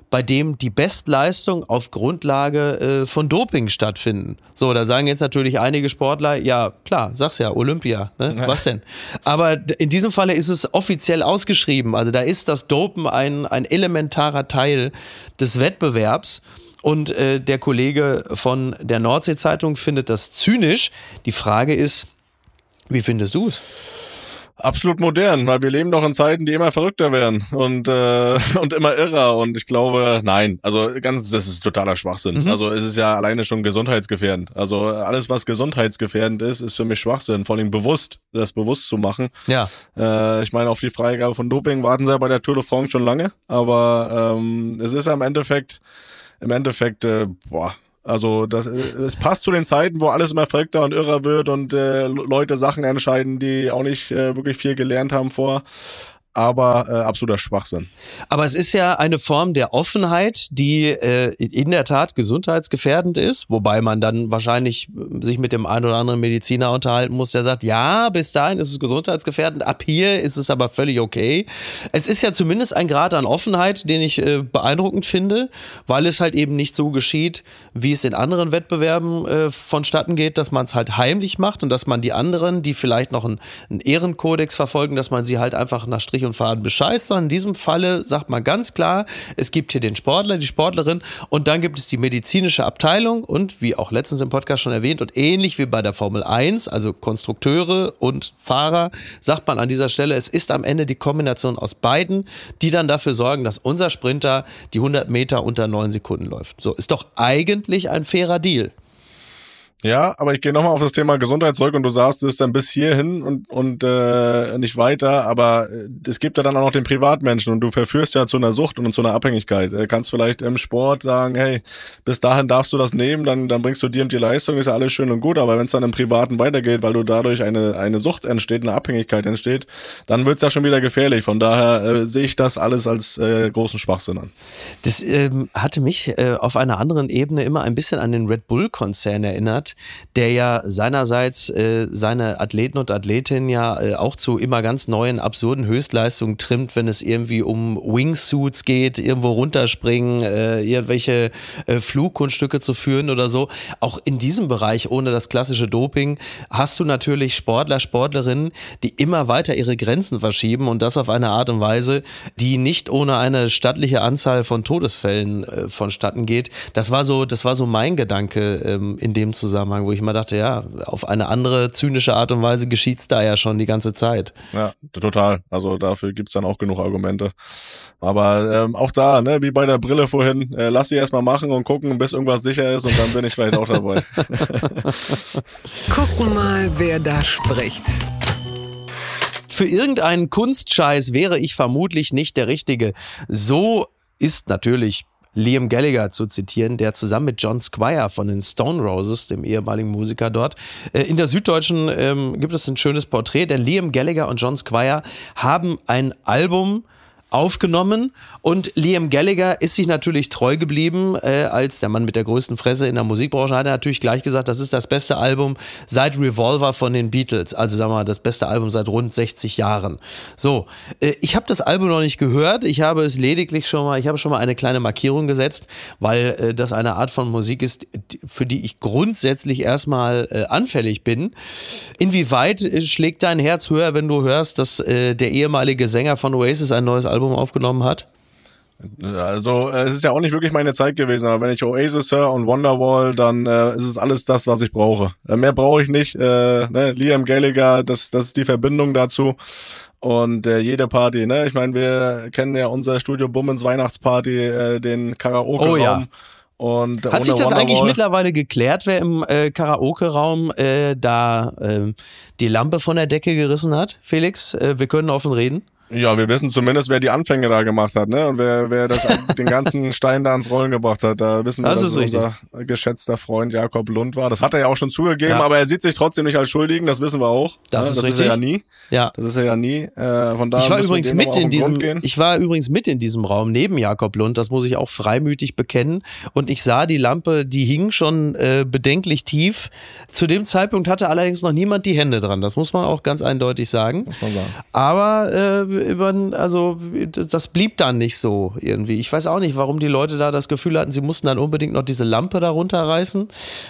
bei dem die Bestleistung auf Grundlage äh, von Doping stattfinden. So, da sagen jetzt natürlich einige Sportler, ja klar, sag's ja, Olympia, ne? was denn? Aber in diesem Falle ist es offiziell ausgeschrieben. Also da ist das Dopen ein, ein elementarer Teil des Wettbewerbs. Und äh, der Kollege von der Nordsee-Zeitung findet das zynisch. Die Frage ist, wie findest du es? Absolut modern, weil wir leben doch in Zeiten, die immer verrückter werden und äh, und immer irrer und ich glaube, nein, also ganz, das ist totaler Schwachsinn. Also es ist ja alleine schon gesundheitsgefährdend. Also alles, was gesundheitsgefährdend ist, ist für mich Schwachsinn. Vor allem bewusst, das bewusst zu machen. Ja, Äh, ich meine, auf die Freigabe von Doping warten sie ja bei der Tour de France schon lange, aber ähm, es ist ja im Endeffekt, im Endeffekt, äh, boah, also das, äh, es passt zu den Zeiten, wo alles immer verrückter und irrer wird und äh, Leute Sachen entscheiden, die auch nicht äh, wirklich viel gelernt haben vor. Aber äh, absoluter Schwachsinn. Aber es ist ja eine Form der Offenheit, die äh, in der Tat gesundheitsgefährdend ist, wobei man dann wahrscheinlich äh, sich mit dem einen oder anderen Mediziner unterhalten muss, der sagt, ja, bis dahin ist es gesundheitsgefährdend, ab hier ist es aber völlig okay. Es ist ja zumindest ein Grad an Offenheit, den ich äh, beeindruckend finde, weil es halt eben nicht so geschieht, wie es in anderen Wettbewerben äh, vonstatten geht, dass man es halt heimlich macht und dass man die anderen, die vielleicht noch einen, einen Ehrenkodex verfolgen, dass man sie halt einfach nach Strich und Faden bescheißt, sondern in diesem Falle sagt man ganz klar, es gibt hier den Sportler, die Sportlerin und dann gibt es die medizinische Abteilung und wie auch letztens im Podcast schon erwähnt und ähnlich wie bei der Formel 1, also Konstrukteure und Fahrer, sagt man an dieser Stelle, es ist am Ende die Kombination aus beiden, die dann dafür sorgen, dass unser Sprinter die 100 Meter unter 9 Sekunden läuft. So, ist doch eigentlich ein fairer Deal. Ja, aber ich gehe nochmal auf das Thema Gesundheit zurück und du sagst es dann bis hierhin und, und äh, nicht weiter, aber äh, es gibt ja dann auch noch den Privatmenschen und du verführst ja zu einer Sucht und zu einer Abhängigkeit. Du kannst vielleicht im Sport sagen, hey, bis dahin darfst du das nehmen, dann, dann bringst du dir und die Leistung, ist ja alles schön und gut, aber wenn es dann im Privaten weitergeht, weil du dadurch eine, eine Sucht entsteht, eine Abhängigkeit entsteht, dann wird's ja schon wieder gefährlich. Von daher äh, sehe ich das alles als äh, großen Schwachsinn an. Das ähm, hatte mich äh, auf einer anderen Ebene immer ein bisschen an den Red Bull-Konzern erinnert der ja seinerseits äh, seine Athleten und Athletinnen ja äh, auch zu immer ganz neuen, absurden Höchstleistungen trimmt, wenn es irgendwie um Wingsuits geht, irgendwo runterspringen, äh, irgendwelche äh, Flugkunststücke zu führen oder so. Auch in diesem Bereich, ohne das klassische Doping, hast du natürlich Sportler, Sportlerinnen, die immer weiter ihre Grenzen verschieben und das auf eine Art und Weise, die nicht ohne eine stattliche Anzahl von Todesfällen äh, vonstatten geht. Das war so, das war so mein Gedanke ähm, in dem Zusammenhang. Zusammenhang, wo ich immer dachte, ja, auf eine andere zynische Art und Weise geschieht es da ja schon die ganze Zeit. Ja, total. Also dafür gibt es dann auch genug Argumente. Aber ähm, auch da, ne, wie bei der Brille vorhin, äh, lass sie erstmal machen und gucken, bis irgendwas sicher ist und dann bin ich vielleicht auch dabei. Gucken mal, wer da spricht. Für irgendeinen Kunstscheiß wäre ich vermutlich nicht der Richtige. So ist natürlich Liam Gallagher zu zitieren, der zusammen mit John Squire von den Stone Roses, dem ehemaligen Musiker dort, äh, in der Süddeutschen ähm, gibt es ein schönes Porträt, denn Liam Gallagher und John Squire haben ein Album aufgenommen und Liam Gallagher ist sich natürlich treu geblieben, äh, als der Mann mit der größten Fresse in der Musikbranche hat er natürlich gleich gesagt, das ist das beste Album seit Revolver von den Beatles, also sagen wir mal das beste Album seit rund 60 Jahren. So, äh, ich habe das Album noch nicht gehört, ich habe es lediglich schon mal, ich habe schon mal eine kleine Markierung gesetzt, weil äh, das eine Art von Musik ist, für die ich grundsätzlich erstmal äh, anfällig bin. Inwieweit äh, schlägt dein Herz höher, wenn du hörst, dass äh, der ehemalige Sänger von Oasis ein neues Album Album aufgenommen hat? Also es ist ja auch nicht wirklich meine Zeit gewesen, aber wenn ich Oasis höre und Wonderwall, dann äh, ist es alles das, was ich brauche. Äh, mehr brauche ich nicht. Äh, ne? Liam Gallagher, das, das ist die Verbindung dazu. Und äh, jede Party, ne? Ich meine, wir kennen ja unser Studio Bummens Weihnachtsparty, äh, den Karaoke-Raum. Oh, ja. Und Hat sich das eigentlich mittlerweile geklärt, wer im äh, Karaoke-Raum äh, da äh, die Lampe von der Decke gerissen hat, Felix? Äh, wir können offen reden. Ja, wir wissen zumindest, wer die Anfänge da gemacht hat, ne? Und wer, wer das, den ganzen Stein da ins Rollen gebracht hat. Da wissen wir, das dass es unser geschätzter Freund Jakob Lund war. Das hat er ja auch schon zugegeben, ja. aber er sieht sich trotzdem nicht als Schuldigen, das wissen wir auch. Das, ne? ist, das richtig. ist er ja nie. Ja. Das ist er ja nie. Äh, von daher ich war übrigens mit in diesem, ich war übrigens mit in diesem Raum neben Jakob Lund, das muss ich auch freimütig bekennen. Und ich sah die Lampe, die hing schon äh, bedenklich tief. Zu dem Zeitpunkt hatte allerdings noch niemand die Hände dran. Das muss man auch ganz eindeutig sagen. Sagen. Aber äh, über, also das blieb dann nicht so irgendwie. Ich weiß auch nicht, warum die Leute da das Gefühl hatten, sie mussten dann unbedingt noch diese Lampe da runterreißen.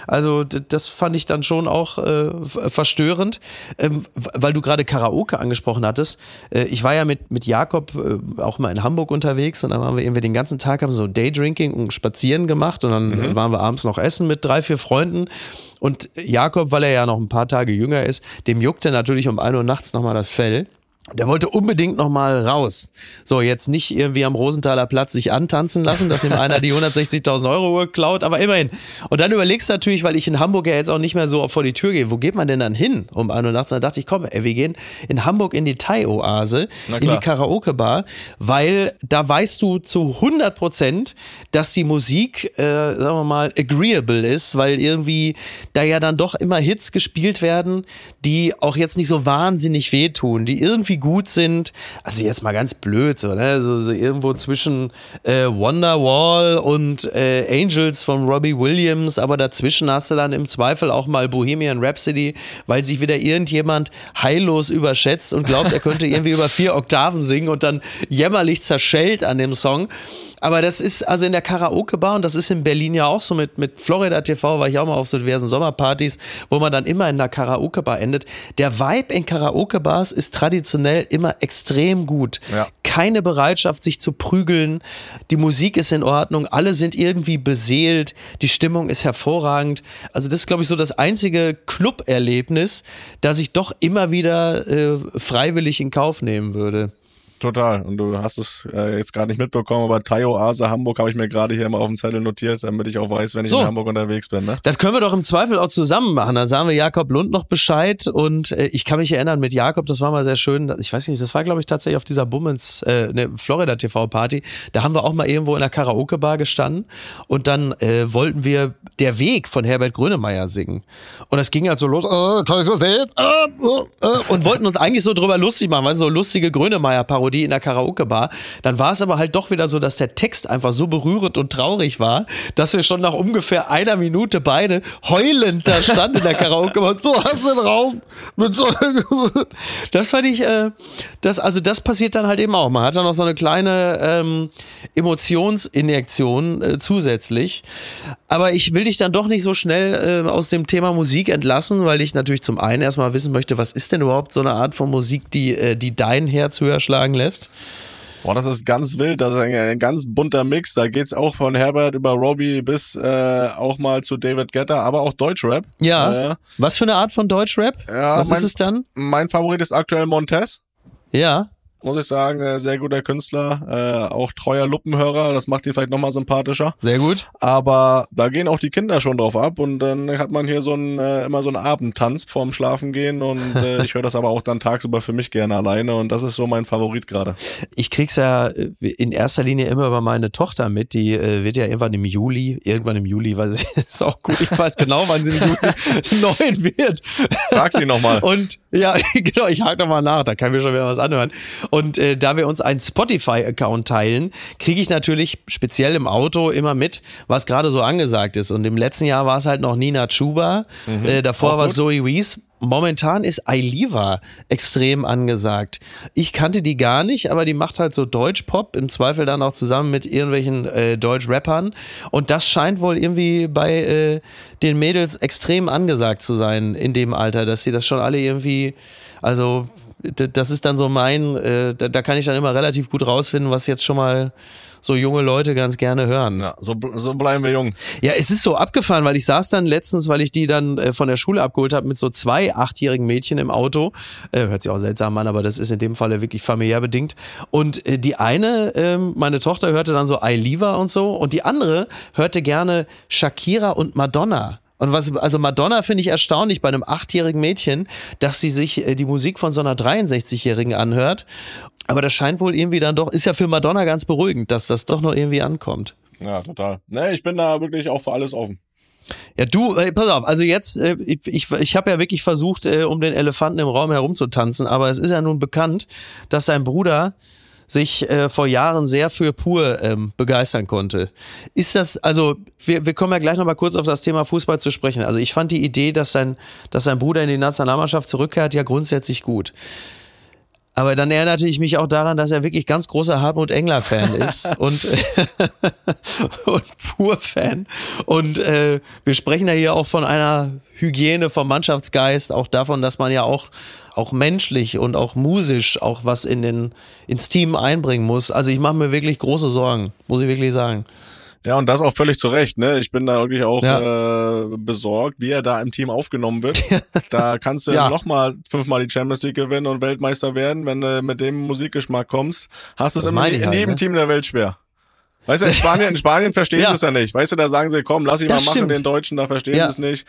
Also das fand ich dann schon auch äh, verstörend, ähm, weil du gerade Karaoke angesprochen hattest. Äh, ich war ja mit, mit Jakob äh, auch mal in Hamburg unterwegs und dann waren wir irgendwie den ganzen Tag haben so Daydrinking und Spazieren gemacht und dann mhm. waren wir abends noch essen mit drei, vier Freunden. Und Jakob, weil er ja noch ein paar Tage jünger ist, dem juckte natürlich um ein Uhr nachts nochmal das Fell. Der wollte unbedingt noch mal raus. So, jetzt nicht irgendwie am Rosenthaler Platz sich antanzen lassen, dass ihm einer die 160.000 Euro klaut, aber immerhin. Und dann überlegst du natürlich, weil ich in Hamburg ja jetzt auch nicht mehr so vor die Tür gehe, wo geht man denn dann hin um 1 Uhr nachts? Da dachte ich, komm, ey, wir gehen in Hamburg in die Thai-Oase, in die Karaoke-Bar, weil da weißt du zu 100 Prozent, dass die Musik, äh, sagen wir mal, agreeable ist, weil irgendwie da ja dann doch immer Hits gespielt werden, die auch jetzt nicht so wahnsinnig wehtun, die irgendwie gut sind. Also jetzt mal ganz blöd, so, ne? so, so irgendwo zwischen äh, Wonderwall und äh, Angels von Robbie Williams, aber dazwischen hast du dann im Zweifel auch mal Bohemian Rhapsody, weil sich wieder irgendjemand heillos überschätzt und glaubt, er könnte irgendwie über vier Oktaven singen und dann jämmerlich zerschellt an dem Song. Aber das ist also in der Karaoke-Bar und das ist in Berlin ja auch so mit, mit Florida TV, war ich auch mal auf so diversen Sommerpartys, wo man dann immer in der Karaoke-Bar endet. Der Vibe in Karaoke-Bars ist traditionell immer extrem gut. Ja. Keine Bereitschaft, sich zu prügeln. Die Musik ist in Ordnung. Alle sind irgendwie beseelt. Die Stimmung ist hervorragend. Also das ist, glaube ich, so das einzige Club-Erlebnis, das ich doch immer wieder äh, freiwillig in Kauf nehmen würde. Total. Und du hast es äh, jetzt gerade nicht mitbekommen, aber Tayo Ase Hamburg habe ich mir gerade hier mal auf dem Zettel notiert, damit ich auch weiß, wenn ich so. in Hamburg unterwegs bin. Ne? Das können wir doch im Zweifel auch zusammen machen. Da sagen wir Jakob Lund noch Bescheid. Und äh, ich kann mich erinnern mit Jakob, das war mal sehr schön. Ich weiß nicht, das war, glaube ich, tatsächlich auf dieser Bummens, äh, ne, Florida TV-Party. Da haben wir auch mal irgendwo in der Karaoke-Bar gestanden. Und dann äh, wollten wir Der Weg von Herbert Grönemeyer singen. Und das ging halt so los, äh? Äh, äh, äh, und wollten uns eigentlich so drüber lustig machen, weil so lustige Grönemeyer-Parodie Parodie in der Karaoke-Bar. Dann war es aber halt doch wieder so, dass der Text einfach so berührend und traurig war, dass wir schon nach ungefähr einer Minute beide heulend da standen in der Karaoke-Bar. Du hast den Raum. Das fand ich, äh, das, also das passiert dann halt eben auch. Man hat dann noch so eine kleine ähm, Emotionsinjektion äh, zusätzlich. Aber ich will dich dann doch nicht so schnell äh, aus dem Thema Musik entlassen, weil ich natürlich zum einen erstmal wissen möchte, was ist denn überhaupt so eine Art von Musik, die, äh, die dein Herz höher schlagen lässt? Boah, das ist ganz wild, das ist ein, ein ganz bunter Mix. Da geht's auch von Herbert über Robbie bis äh, auch mal zu David Guetta, aber auch Deutschrap. Ja. Äh, Was für eine Art von Deutschrap? Ja, Was mein, ist es dann? Mein Favorit ist aktuell Montez. Ja muss ich sagen, äh, sehr guter Künstler, äh, auch treuer Luppenhörer, das macht ihn vielleicht nochmal sympathischer. Sehr gut. Aber da gehen auch die Kinder schon drauf ab und dann hat man hier so ein, äh, immer so einen Abendtanz vorm Schlafengehen und äh, ich höre das aber auch dann tagsüber für mich gerne alleine und das ist so mein Favorit gerade. Ich krieg's ja in erster Linie immer über meine Tochter mit, die äh, wird ja irgendwann im Juli, irgendwann im Juli, weiß ich, ist auch gut, ich weiß genau, wann sie im Juli neun wird. Frag sie nochmal. Und ja, genau, ich hake nochmal nach, da kann mir schon wieder was anhören. Und äh, da wir uns einen Spotify-Account teilen, kriege ich natürlich speziell im Auto immer mit, was gerade so angesagt ist. Und im letzten Jahr war es halt noch Nina Chuba, mhm. äh, davor war es Zoe Wees. Momentan ist Ailiva extrem angesagt. Ich kannte die gar nicht, aber die macht halt so Deutsch-Pop, im Zweifel dann auch zusammen mit irgendwelchen äh, Deutsch-Rappern. Und das scheint wohl irgendwie bei äh, den Mädels extrem angesagt zu sein in dem Alter, dass sie das schon alle irgendwie, also das ist dann so mein, äh, da, da, kann ich dann immer relativ gut rausfinden, was jetzt schon mal so junge Leute ganz gerne hören. Ja, so, so bleiben wir jung. Ja, es ist so abgefahren, weil ich saß dann letztens, weil ich die dann äh, von der Schule abgeholt habe, mit so zwei achtjährigen Mädchen im Auto. Äh, hört sich auch seltsam an, aber das ist in dem Falle wirklich familiär bedingt. Und äh, die eine, ähm, meine Tochter hörte dann so I Leave und so und die andere hörte gerne Shakira und Madonna. Und was, also Madonna finde ich erstaunlich bei einem achtjährigen Mädchen, dass sie sich äh, die Musik von so einer 63-Jährigen anhört. Aber das scheint wohl irgendwie dann doch, ist ja für Madonna ganz beruhigend, dass das doch noch irgendwie ankommt. Ja, total. Ne, ich bin da wirklich auch für alles offen. Ja, du, ey, pass auf, also jetzt, äh, ich, ich habe ja wirklich versucht, äh, um den Elefanten im Raum herumzutanzen, aber es ist ja nun bekannt, dass sein Bruder sich äh, vor Jahren sehr für Pur ähm, begeistern konnte. Ist das, also wir, wir kommen ja gleich nochmal kurz auf das Thema Fußball zu sprechen. Also ich fand die Idee, dass sein, dass sein Bruder in die Nationalmannschaft zurückkehrt, ja grundsätzlich gut. Aber dann erinnerte ich mich auch daran, dass er wirklich ganz großer Hartmut Engler-Fan ist und, und Pur-Fan. Und äh, wir sprechen ja hier auch von einer Hygiene vom Mannschaftsgeist, auch davon, dass man ja auch auch menschlich und auch musisch auch was in den, ins Team einbringen muss. Also ich mache mir wirklich große Sorgen, muss ich wirklich sagen. Ja, und das auch völlig zu Recht, ne? Ich bin da wirklich auch ja. äh, besorgt, wie er da im Team aufgenommen wird. da kannst du ja. nochmal fünfmal die Champions League gewinnen und Weltmeister werden, wenn du mit dem Musikgeschmack kommst. Hast du es in, in jedem halt, ne? Team der Welt schwer. Weißt du, in Spanien, in Spanien verstehen ja. sie es ja nicht. Weißt du, da sagen sie, komm, lass ich das mal machen, den Deutschen, da verstehen ja. sie es nicht.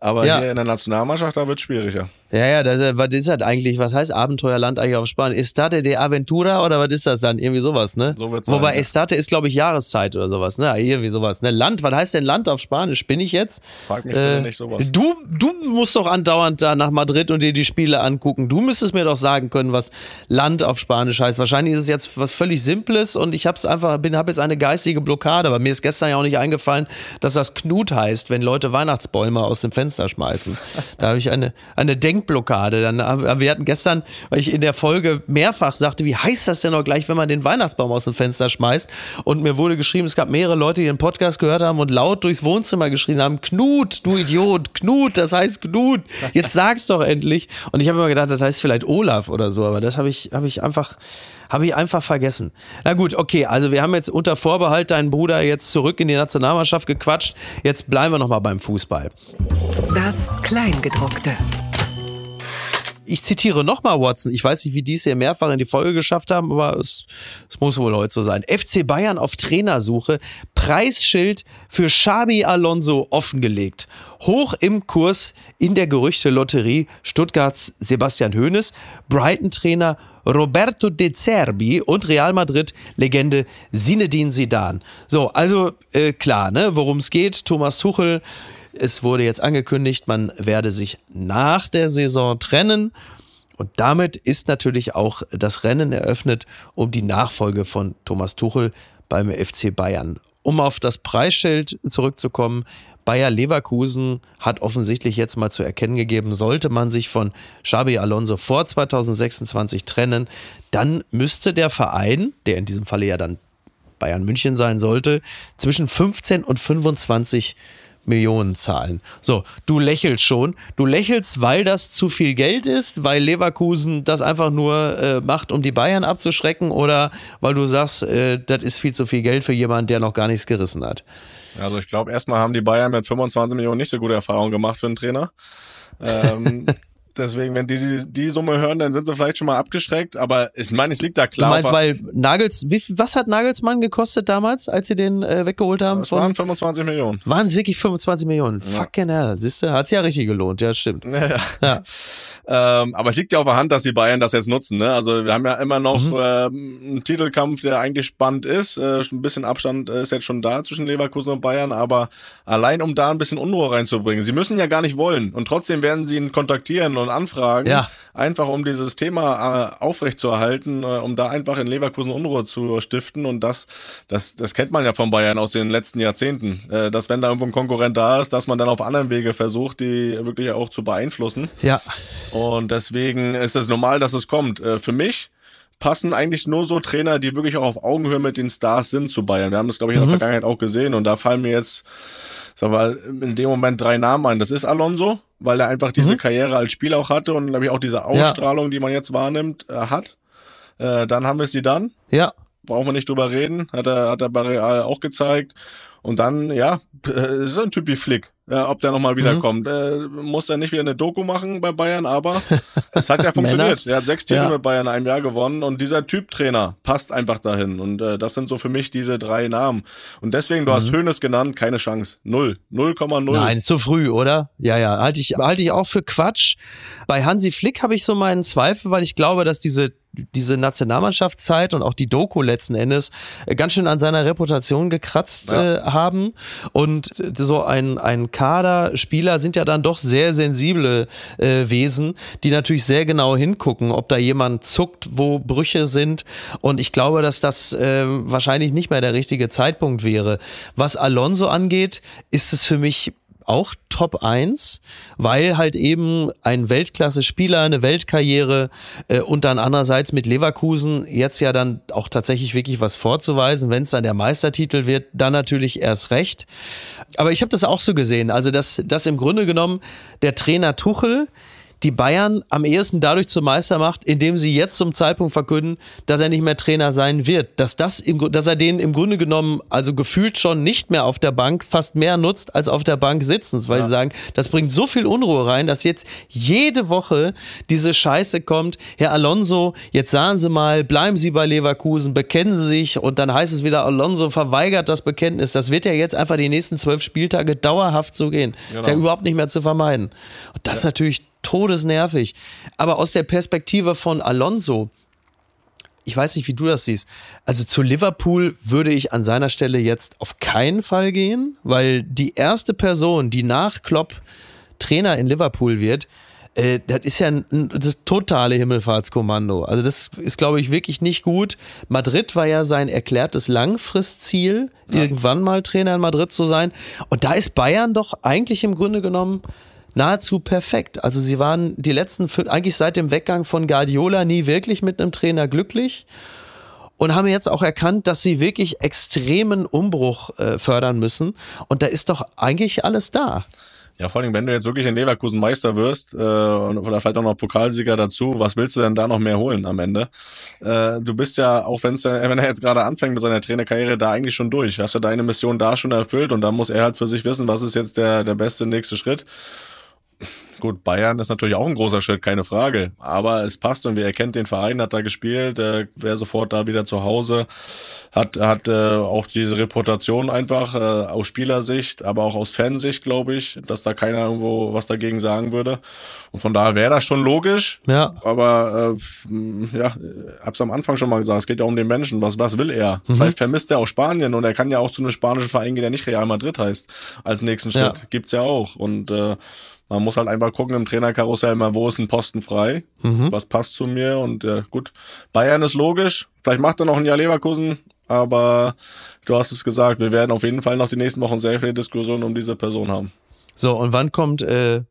Aber ja. hier in der Nationalmannschaft, da wird es schwieriger. Ja, ja, das, was ist das eigentlich? Was heißt Abenteuerland eigentlich auf Spanisch? Estate de Aventura oder was ist das dann? Irgendwie sowas, ne? So wird's Wobei sein, Estate ist, glaube ich, Jahreszeit oder sowas, ne? Irgendwie sowas, ne? Land, was heißt denn Land auf Spanisch? Bin ich jetzt? Frag mich äh, nicht sowas. Du, du musst doch andauernd da nach Madrid und dir die Spiele angucken. Du müsstest mir doch sagen können, was Land auf Spanisch heißt. Wahrscheinlich ist es jetzt was völlig Simples und ich hab's einfach, bin, hab jetzt eine geistige Blockade. Aber mir ist gestern ja auch nicht eingefallen, dass das Knut heißt, wenn Leute Weihnachtsbäume aus dem Fenster schmeißen. Da habe ich eine, eine Denk Denkblockade. Dann, äh, wir hatten gestern, weil ich in der Folge mehrfach sagte, wie heißt das denn noch gleich, wenn man den Weihnachtsbaum aus dem Fenster schmeißt? Und mir wurde geschrieben, es gab mehrere Leute, die den Podcast gehört haben und laut durchs Wohnzimmer geschrien haben, Knut, du Idiot, Knut, das heißt Knut. Jetzt sag's doch endlich. Und ich habe immer gedacht, das heißt vielleicht Olaf oder so, aber das habe ich, habe ich einfach habe ich einfach vergessen. Na gut, okay, also wir haben jetzt unter Vorbehalt deinen Bruder jetzt zurück in die Nationalmannschaft gequatscht. Jetzt bleiben wir nochmal beim Fußball. Das Kleingedruckte. Ich zitiere nochmal Watson. Ich weiß nicht, wie die es hier mehrfach in die Folge geschafft haben, aber es, es muss wohl heute so sein. FC Bayern auf Trainersuche. Preisschild für Xabi Alonso offengelegt. Hoch im Kurs in der Gerüchte-Lotterie Stuttgarts Sebastian Hoeneß, Brighton-Trainer Roberto De Zerbi und Real Madrid-Legende Zinedine Zidane. So, also äh, klar, ne, worum es geht. Thomas Tuchel, es wurde jetzt angekündigt, man werde sich nach der Saison trennen. Und damit ist natürlich auch das Rennen eröffnet um die Nachfolge von Thomas Tuchel beim FC Bayern. Um auf das Preisschild zurückzukommen, Bayer Leverkusen hat offensichtlich jetzt mal zu erkennen gegeben, sollte man sich von Xabi Alonso vor 2026 trennen, dann müsste der Verein, der in diesem Falle ja dann Bayern München sein sollte, zwischen 15 und 25 Millionen zahlen. So, du lächelst schon. Du lächelst, weil das zu viel Geld ist, weil Leverkusen das einfach nur äh, macht, um die Bayern abzuschrecken oder weil du sagst, äh, das ist viel zu viel Geld für jemanden, der noch gar nichts gerissen hat. Also ich glaube, erstmal haben die Bayern mit 25 Millionen nicht so gute Erfahrungen gemacht für einen Trainer. Ähm, Deswegen, wenn die die Summe hören, dann sind sie vielleicht schon mal abgeschreckt. Aber ich meine, es liegt da klar. Du meinst, weil Nagels, wie, was hat Nagelsmann gekostet damals, als sie den äh, weggeholt haben? Das waren 25 Millionen. Waren es wirklich 25 Millionen? Ja. Fucking hell, siehst du, hat's ja richtig gelohnt. Ja, stimmt. Ja. ja. Ähm, aber es liegt ja auf der Hand, dass die Bayern das jetzt nutzen. Ne? Also wir haben ja immer noch mhm. ähm, einen Titelkampf, der eigentlich spannend ist. Äh, ein bisschen Abstand ist jetzt schon da zwischen Leverkusen und Bayern, aber allein um da ein bisschen Unruhe reinzubringen. Sie müssen ja gar nicht wollen und trotzdem werden sie ihn kontaktieren und anfragen, ja. einfach um dieses Thema äh, aufrechtzuerhalten, äh, um da einfach in Leverkusen Unruhe zu stiften. Und das, das, das kennt man ja von Bayern aus den letzten Jahrzehnten, äh, dass wenn da irgendwo ein Konkurrent da ist, dass man dann auf anderen Wege versucht, die wirklich auch zu beeinflussen. Ja. Und deswegen ist es normal, dass es kommt. Äh, für mich passen eigentlich nur so Trainer, die wirklich auch auf Augenhöhe mit den Stars sind zu Bayern. Wir haben das, glaube ich, in der mhm. Vergangenheit auch gesehen. Und da fallen mir jetzt, sag mal, in dem Moment drei Namen ein. Das ist Alonso, weil er einfach diese mhm. Karriere als Spieler auch hatte und, glaube ich, auch diese Ausstrahlung, ja. die man jetzt wahrnimmt, äh, hat. Äh, dann haben wir sie dann. Ja. Brauchen wir nicht drüber reden. Hat er, hat er bei Real auch gezeigt. Und dann, ja, äh, ist ein Typ wie Flick. Ja, ob der nochmal wiederkommt. Mhm. Äh, muss er nicht wieder eine Doku machen bei Bayern, aber es hat ja funktioniert. er hat sechs Titel ja. mit Bayern in einem Jahr gewonnen und dieser Typ Trainer passt einfach dahin. Und äh, das sind so für mich diese drei Namen. Und deswegen, du mhm. hast Hönes genannt, keine Chance. Null. 0,0. Nein, zu früh, oder? Ja, ja. Halte ich, halte ich auch für Quatsch. Bei Hansi Flick habe ich so meinen Zweifel, weil ich glaube, dass diese diese Nationalmannschaftszeit und auch die Doku letzten Endes äh, ganz schön an seiner Reputation gekratzt ja. äh, haben. Und so ein, ein Kader, Spieler sind ja dann doch sehr sensible äh, Wesen, die natürlich sehr genau hingucken, ob da jemand zuckt, wo Brüche sind. Und ich glaube, dass das äh, wahrscheinlich nicht mehr der richtige Zeitpunkt wäre. Was Alonso angeht, ist es für mich auch Top 1, weil halt eben ein Weltklasse-Spieler, eine Weltkarriere äh, und dann andererseits mit Leverkusen jetzt ja dann auch tatsächlich wirklich was vorzuweisen, wenn es dann der Meistertitel wird, dann natürlich erst recht. Aber ich habe das auch so gesehen, also dass, dass im Grunde genommen der Trainer Tuchel die Bayern am ehesten dadurch zum Meister macht, indem sie jetzt zum Zeitpunkt verkünden, dass er nicht mehr Trainer sein wird. Dass, das im, dass er den im Grunde genommen, also gefühlt schon nicht mehr auf der Bank, fast mehr nutzt als auf der Bank sitzend, weil ja. sie sagen, das bringt so viel Unruhe rein, dass jetzt jede Woche diese Scheiße kommt. Herr Alonso, jetzt sagen Sie mal, bleiben Sie bei Leverkusen, bekennen Sie sich und dann heißt es wieder, Alonso verweigert das Bekenntnis. Das wird ja jetzt einfach die nächsten zwölf Spieltage dauerhaft so gehen. Genau. Ist ja genau. überhaupt nicht mehr zu vermeiden. Und das ja. ist natürlich todesnervig. Aber aus der Perspektive von Alonso, ich weiß nicht, wie du das siehst. Also zu Liverpool würde ich an seiner Stelle jetzt auf keinen Fall gehen, weil die erste Person, die nach Klopp Trainer in Liverpool wird, äh, das ist ja ein, das totale Himmelfahrtskommando. Also das ist, glaube ich, wirklich nicht gut. Madrid war ja sein erklärtes Langfristziel, ja. irgendwann mal Trainer in Madrid zu sein. Und da ist Bayern doch eigentlich im Grunde genommen nahezu perfekt. Also sie waren die letzten, eigentlich seit dem Weggang von Guardiola nie wirklich mit einem Trainer glücklich und haben jetzt auch erkannt, dass sie wirklich extremen Umbruch äh, fördern müssen. Und da ist doch eigentlich alles da. Ja, vor allem, wenn du jetzt wirklich in Leverkusen Meister wirst äh, oder vielleicht auch noch Pokalsieger dazu, was willst du denn da noch mehr holen am Ende? Äh, du bist ja, auch wenn's, wenn er jetzt gerade anfängt mit seiner Trainerkarriere, da eigentlich schon durch. Hast du deine Mission da schon erfüllt und da muss er halt für sich wissen, was ist jetzt der, der beste nächste Schritt. Gut, Bayern ist natürlich auch ein großer Schritt, keine Frage. Aber es passt und er kennt den Verein, hat da gespielt, äh, wäre sofort da wieder zu Hause, hat, hat äh, auch diese Reputation einfach äh, aus Spielersicht, aber auch aus Fansicht, glaube ich, dass da keiner irgendwo was dagegen sagen würde. Und von daher wäre das schon logisch. Ja. Aber äh, ja, hab's am Anfang schon mal gesagt, es geht ja um den Menschen. Was, was will er? Mhm. Vielleicht vermisst er auch Spanien und er kann ja auch zu einem spanischen Verein gehen, der nicht Real Madrid heißt, als nächsten Schritt. Ja. Gibt's ja auch. Und äh, man muss halt einfach gucken im Trainerkarussell mal, wo ist ein Posten frei, mhm. was passt zu mir und äh, gut. Bayern ist logisch, vielleicht macht er noch ein Jahr Leverkusen, aber du hast es gesagt, wir werden auf jeden Fall noch die nächsten Wochen sehr viele Diskussionen um diese Person haben. So, und wann kommt äh,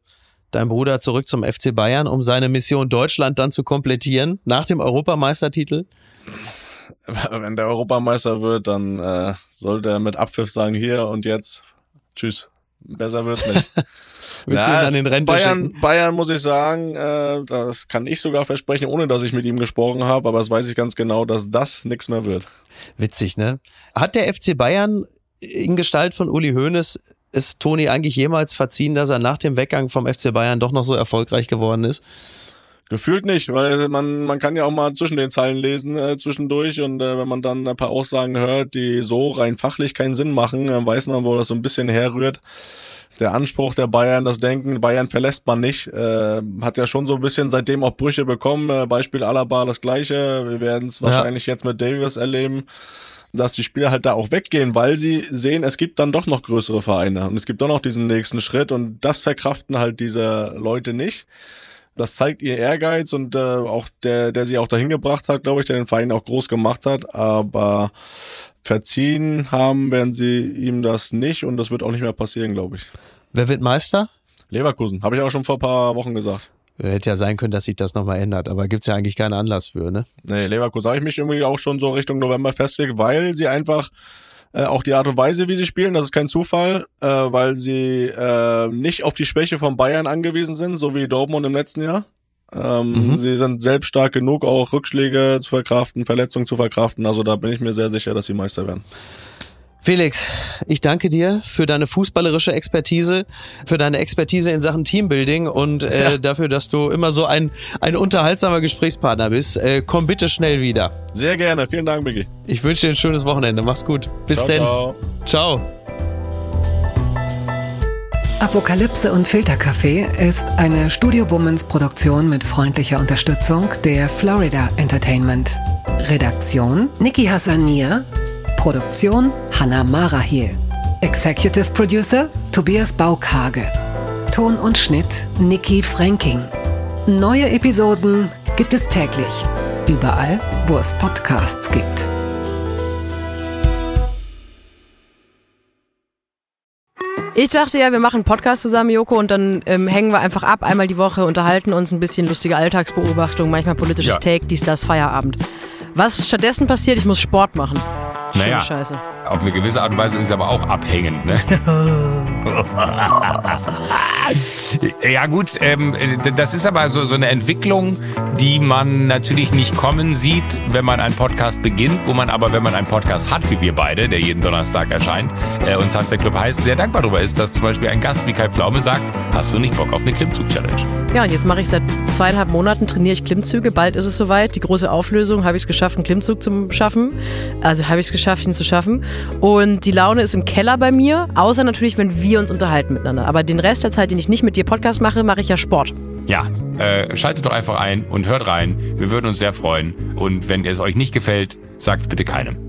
dein Bruder zurück zum FC Bayern, um seine Mission Deutschland dann zu komplettieren, nach dem Europameistertitel? Wenn der Europameister wird, dann äh, sollte er mit Abpfiff sagen, hier und jetzt, tschüss. Besser wird's nicht. Willst du an den Rente Bayern, Bayern muss ich sagen, äh, das kann ich sogar versprechen, ohne dass ich mit ihm gesprochen habe, aber das weiß ich ganz genau, dass das nichts mehr wird. Witzig, ne? Hat der FC Bayern in Gestalt von Uli Hoeneß es Toni eigentlich jemals verziehen, dass er nach dem Weggang vom FC Bayern doch noch so erfolgreich geworden ist? Gefühlt nicht, weil man, man kann ja auch mal zwischen den Zeilen lesen äh, zwischendurch und äh, wenn man dann ein paar Aussagen hört, die so rein fachlich keinen Sinn machen, dann weiß man, wo das so ein bisschen herrührt der Anspruch der Bayern, das Denken, Bayern verlässt man nicht, äh, hat ja schon so ein bisschen seitdem auch Brüche bekommen. Äh, Beispiel Alaba das gleiche. Wir werden es wahrscheinlich ja. jetzt mit Davis erleben, dass die Spieler halt da auch weggehen, weil sie sehen, es gibt dann doch noch größere Vereine und es gibt doch noch diesen nächsten Schritt und das verkraften halt diese Leute nicht. Das zeigt ihr Ehrgeiz und äh, auch der, der sie auch dahin gebracht hat, glaube ich, der den Verein auch groß gemacht hat. Aber verziehen haben werden sie ihm das nicht und das wird auch nicht mehr passieren, glaube ich. Wer wird Meister? Leverkusen, habe ich auch schon vor ein paar Wochen gesagt. Hätte ja sein können, dass sich das nochmal ändert, aber gibt's ja eigentlich keinen Anlass für, ne? Nee, Leverkusen habe ich mich irgendwie auch schon so Richtung November festgelegt, weil sie einfach äh, auch die Art und Weise, wie sie spielen, das ist kein Zufall, äh, weil sie äh, nicht auf die Schwäche von Bayern angewiesen sind, so wie Dortmund im letzten Jahr. Ähm, mhm. Sie sind selbst stark genug, auch Rückschläge zu verkraften, Verletzungen zu verkraften. Also da bin ich mir sehr sicher, dass sie Meister werden. Felix, ich danke dir für deine fußballerische Expertise, für deine Expertise in Sachen Teambuilding und äh, ja. dafür, dass du immer so ein, ein unterhaltsamer Gesprächspartner bist. Äh, komm bitte schnell wieder. Sehr gerne. Vielen Dank, Biggie. Ich wünsche dir ein schönes Wochenende. Mach's gut. Bis ciao, denn. Ciao. ciao. Apokalypse und Filterkaffee ist eine Studio Womans Produktion mit freundlicher Unterstützung der Florida Entertainment. Redaktion Niki Hassanier, Produktion Hannah Marahiel, Executive Producer Tobias Baukage, Ton und Schnitt Niki Franking. Neue Episoden gibt es täglich, überall, wo es Podcasts gibt. Ich dachte ja, wir machen einen Podcast zusammen, Joko, und dann ähm, hängen wir einfach ab, einmal die Woche, unterhalten uns ein bisschen lustige Alltagsbeobachtung, manchmal politisches ja. Take, dies, das, Feierabend. Was stattdessen passiert, ich muss Sport machen. Naja, Scheiße. auf eine gewisse Art und Weise ist es aber auch abhängend. Ne? ja gut, ähm, das ist aber so, so eine Entwicklung, die man natürlich nicht kommen sieht, wenn man einen Podcast beginnt, wo man aber, wenn man einen Podcast hat, wie wir beide, der jeden Donnerstag erscheint, äh, und Sunset Club heißt, sehr dankbar darüber ist, dass zum Beispiel ein Gast wie Kai Pflaume sagt, hast du nicht Bock auf eine Klimmzug-Challenge? Ja, und jetzt mache ich seit zweieinhalb Monaten, trainiere ich Klimmzüge, bald ist es soweit, die große Auflösung, habe ich es geschafft, einen Klimmzug zu schaffen, also habe ich es geschafft, ihn zu schaffen und die Laune ist im Keller bei mir, außer natürlich, wenn wir uns unterhalten miteinander, aber den Rest der Zeit, den ich nicht mit dir Podcast mache, mache ich ja Sport. Ja, äh, schaltet doch einfach ein und hört rein. Wir würden uns sehr freuen. Und wenn es euch nicht gefällt, sagt es bitte keinem.